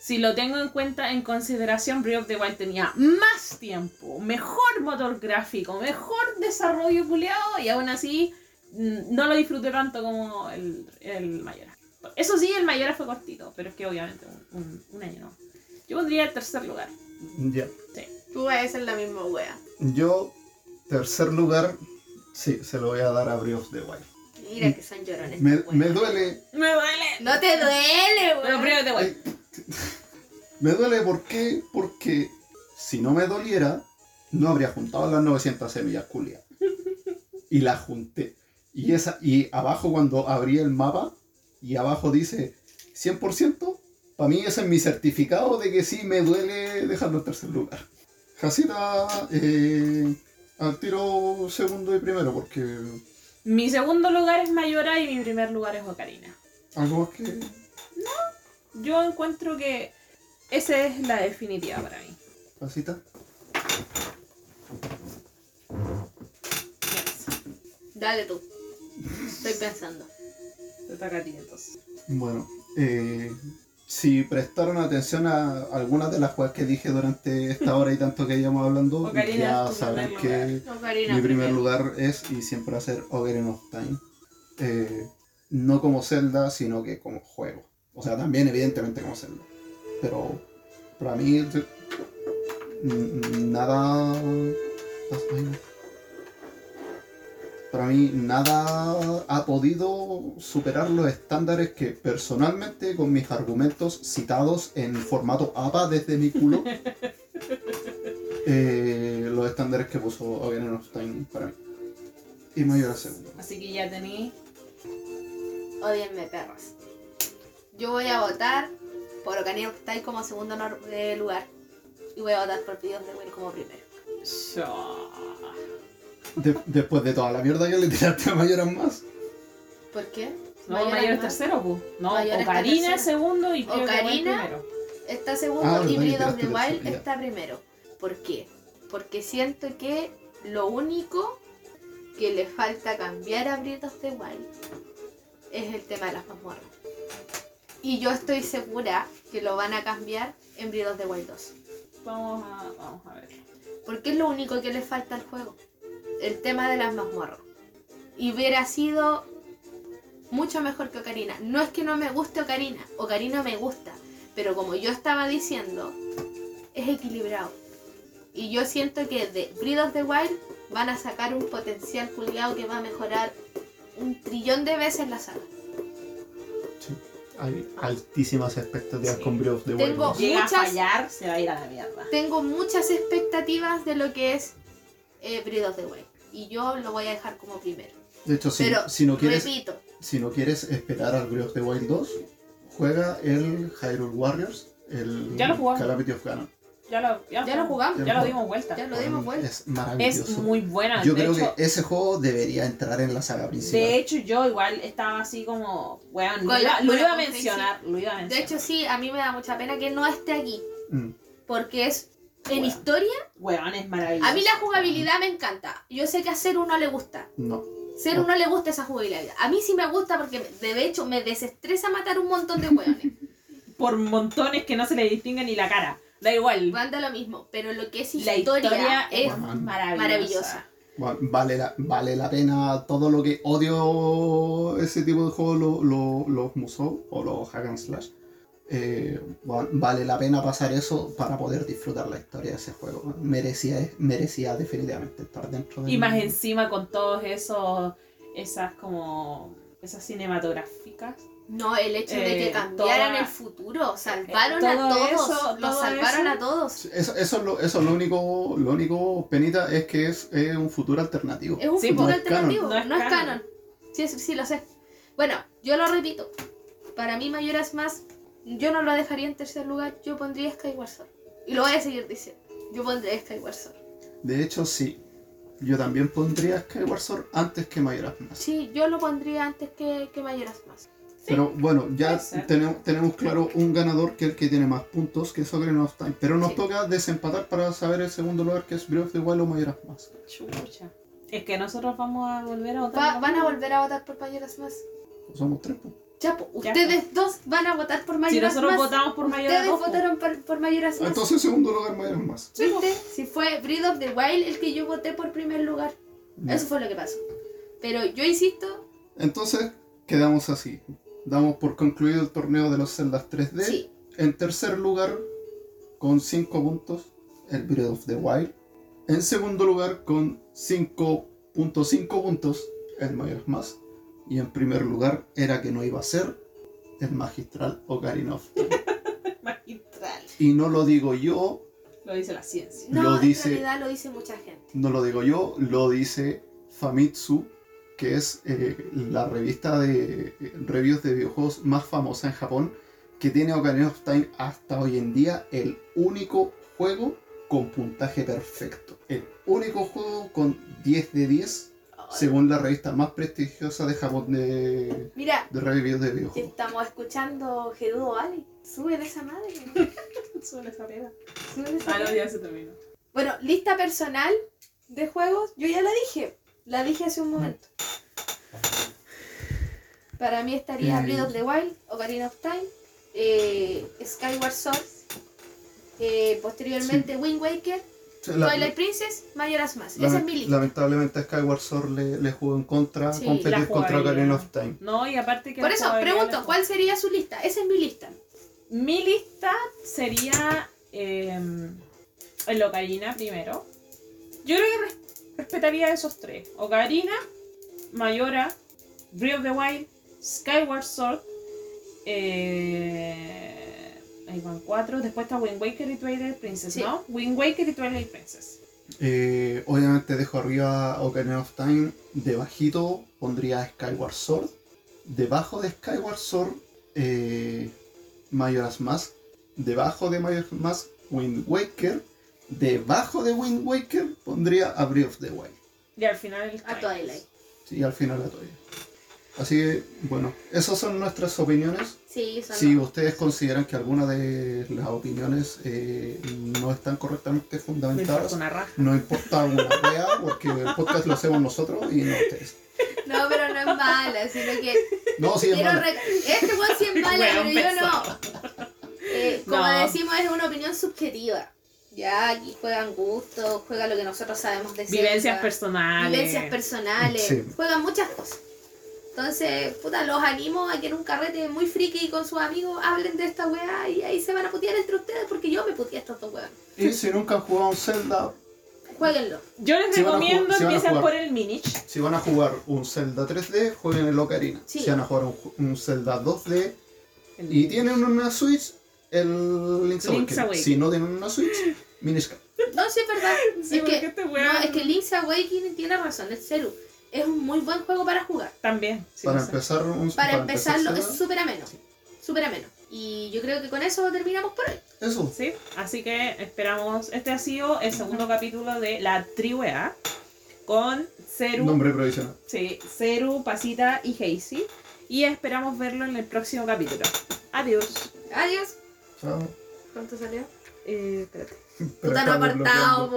si lo tengo en cuenta, en consideración, Breath of the Wild tenía más tiempo, mejor motor gráfico, mejor desarrollo culiado y aún así mm, no lo disfruté tanto como el, el Mayora. Eso sí, el Mayora fue cortito, pero es que obviamente un, un- un año no. Yo pondría el tercer lugar. Ya. Tú vas a ser la misma wea. Yo, tercer lugar, sí, se lo voy a dar a of the Wild. Mira que son llorones. Me, me duele, Me duele. No te duele, Pero weón. Of the Wild. me duele ¿por qué? Porque si no me doliera, no habría juntado las 900 semillas culias. Y las junté. Y, esa, y abajo cuando abrí el mapa, y abajo dice 100%, para mí ese es mi certificado de que sí me duele dejarlo en tercer lugar. Jacita, eh, al tiro segundo y primero, porque Mi segundo lugar es Mayora y mi primer lugar es Ocarina. algo más que... Yo encuentro que esa es la definitiva para mí. Jacita. Yes. Dale tú. Estoy pensando. Te toca a ti entonces. Bueno, eh, si prestaron atención a algunas de las cosas que dije durante esta hora y tanto que llevamos hablando, Ocarina ya saben que Ocarina mi primer primero. lugar es y siempre va a ser Ocarina of Time. Eh, no como Zelda, sino que como juego. O sea, también evidentemente como Zelda. Pero para mí nada... ay, no. Para mí nada ha podido superar los estándares que personalmente con mis argumentos citados en formato APA desde mi culo eh, los estándares que puso of Time para mí. Y mayor a segundo. Así que ya tení. Odienme, perros. Yo voy a votar por of Time como segundo eh, lugar. Y voy a votar por Videos de Will como primero. De- después de toda la mierda que le tiraste a Mayoras más. ¿Por qué? No, Mayor Mayor es más. tercero, pu. No, Mayor está Ocarina es segundo y Wild Ocarina. primero. Está segundo Ah, y Breath of the Wild está primero. ¿Por qué? Porque siento que lo único que le falta cambiar a Breath of the Wild es el tema de las mazmorras. Y yo estoy segura que lo van a cambiar en Breath of the Wild 2. Vamos a, vamos a ver. Porque es lo único que le falta al juego. El tema de las mazmorras. Y hubiera sido mucho mejor que Ocarina. No es que no me guste Ocarina. Ocarina me gusta. Pero como yo estaba diciendo, es equilibrado. Y yo siento que de Breath of the Wild van a sacar un potencial culiado que va a mejorar un trillón de veces la saga. Hay altísimas expectativas Sí. con Breath of the Wild. Tengo- Muchas- a fallar, se va a ir a la mierda. Tengo muchas expectativas de lo que es eh, Breath of the Wild. Y yo lo voy a dejar como primero. De hecho, si, Pero, si no quieres, repito, si no quieres esperar al Breath of the Wild 2, juega el Hyrule Warriors, el Ya lo jugamos. Calamity of Ganon. Ya lo, ya, ya lo jugamos. Ya lo dimos vuelta. Ya lo dimos vuelta. Es maravilloso. Es muy buena. Yo de creo hecho, que ese juego debería entrar en la saga principal. De hecho, yo igual estaba así como, weón, lo iba, lo a mencionar, lo iba a De mencionar. hecho, sí, a mí me da mucha pena que no esté aquí. Mm. Porque es en Bueno. historia. weón, es maravilloso. A mí la jugabilidad me encanta. Yo sé que a Ser no le gusta. No. Ser no le gusta esa jugabilidad. A mí sí me gusta porque de hecho me desestresa matar un montón de hueones. Por montones que no se le distingue ni la cara. Da igual. Manda lo mismo. Pero lo que es La historia, historia es maravillosa. maravillosa. Bueno, vale, la, vale la pena todo lo que odio ese tipo de juegos, lo- lo- los Musou o los Hack and Slash. Eh, bueno, vale la pena pasar eso para poder disfrutar la historia de ese juego. Merecía, merecía definitivamente estar dentro de Y más encima con todos esos, esas como, esas cinematográficas. No, el hecho de que Eh, cambiaran toda- el futuro. Salvaron a todo todos. eso, los salvaron eso. a todos. Eso, eso, es lo, eso es lo único, lo único penita es que es, es un futuro alternativo. Es un Sí, futuro no es canon. alternativo, No es no es canon. canon. Sí, sí, sí, lo sé. Bueno, yo lo repito. Para mí, Mayoras más, yo no lo dejaría en tercer lugar. Yo pondría Skyward Sword. Y lo voy a seguir diciendo. Yo pondría Skyward Sword. De hecho, sí. Yo también pondría Skyward Sword antes que Majora's Mask. Sí, yo lo pondría antes que, que Mayoras más. Pero bueno, ya tenemos, tenemos claro un ganador que es el que tiene más puntos, que es Ocarina of Time. Pero nos Sí. toca desempatar para saber el segundo lugar, que es Breath of the Wild o Majora's Mask. Chucha. Es que nosotros vamos a volver a votar. Va- ¿Van a volver a votar por Mayoras más? Somos tres. Pues. Chapo, Ya ustedes dos van a votar por Si Mayoras nosotros Mask. votamos por Mayoras Ustedes dos, votaron por, por Mayoras Mask. Entonces, en segundo lugar, Mayoras más. ¿Viste? Si fue Breath of the Wild el que yo voté por primer lugar. Ya. Eso fue lo que pasó. Pero yo insisto, Entonces, quedamos así. Damos por concluido el torneo de los celdas 3D. sí. En tercer lugar, con 5 puntos, el Breath of the Wild. En segundo lugar, con 5.5 puntos, el Majora's Mask. Y en primer lugar, era que no iba a ser el magistral Ocarina of Time. magistral. Y no lo digo yo, Lo dice la ciencia. No, Lo en realidad lo dice mucha gente. no lo digo yo, lo dice Famitsu, que es eh, la revista de eh, reviews de videojuegos más famosa en Japón, que tiene Ocarina of Time hasta hoy en día el único juego con puntaje perfecto. El único juego con 10 de 10, según la revista más prestigiosa de Japón de, Mira, de reviews de videojuegos. estamos escuchando Gerudo Ali. Sube de esa madre. Suele esa pega. Sube esa Ah, no, ya se terminó. Bueno, lista personal de juegos, yo ya la dije. La dije hace un momento. Para mí estaría Mm. Breath of the Wild, Ocarina of Time, eh, Skyward Sword, eh, posteriormente Wind Waker, La- Twilight Princess, Majora's Mask. Esa es mi lista. lamentablemente Skyward Sword le, le jugó en contra, Sí, competir contra. Ocarina of Time. No, y aparte que Por eso, pregunto, ¿cuál sería su lista? Esa es mi lista. Mi lista sería eh, el Ocarina primero. Yo creo que res- respetaría esos tres. Ocarina, Mayora, Breath of the Wild, Skyward Sword. Eh, ahí van cuatro. Después está Wind Waker y Twilight Princess, Sí. ¿no? Wind Waker y Twilight Princess. Eh, obviamente dejo arriba Ocarina of Time. Debajito pondría Skyward Sword. Debajo de Skyward Sword, eh, Majora's Mask. Debajo de Majora's Mask, Wind Waker. Debajo de Wind Waker pondría a Breath of the Wild. Y al final el A Twilight. Y al final la toalla. Así que, bueno, esas son nuestras opiniones. Sí, son Si ustedes consideran que alguna de las opiniones eh, no están correctamente Me fundamentadas, no importa una wea, porque el podcast lo hacemos nosotros y no ustedes. No, pero no es mala, sino que No, sí, es quiero mala. Este sí es mala, pero yo no. Eh, como No. decimos, es una opinión subjetiva. Ya, aquí juegan gustos, juega lo que nosotros sabemos de Vivencias personales. vivencias personales, Sí. juegan muchas cosas. Entonces, puta, los animo a que en un carrete muy friki con sus amigos hablen de esta weá y ahí se van a putear entre ustedes porque yo me puteé a estos dos weón. Y si nunca han jugado un Zelda, Jueguenlo. Yo les Si recomiendo si empiecen jugar. por el Minich. si van a jugar un Zelda 3D, jueguen el Ocarina. Sí. Si van a jugar un, Zelda 2D y tienen una Switch, el Link's Link's Awakening. Awakening. Si no tienen una Switch, Minish. No, sí es verdad. Sí, es, que, este no, es que Link's Awakening tiene razón, el celu. Es un muy buen juego para jugar. También. sí, para empezar un Para, empezarlo Zelda, es súper ameno. Súper ameno. Y yo creo que con eso terminamos por hoy. Eso. Sí, así que esperamos. Este ha sido el segundo capítulo de la Triwea con Ceru, Nombre provisional. sí, Ceru, Pasita y Hazy. Y esperamos verlo en el próximo capítulo. Adiós. Adiós. Chao. ¿Cuánto salió? Eh, espérate. Pero Puta, no apartado.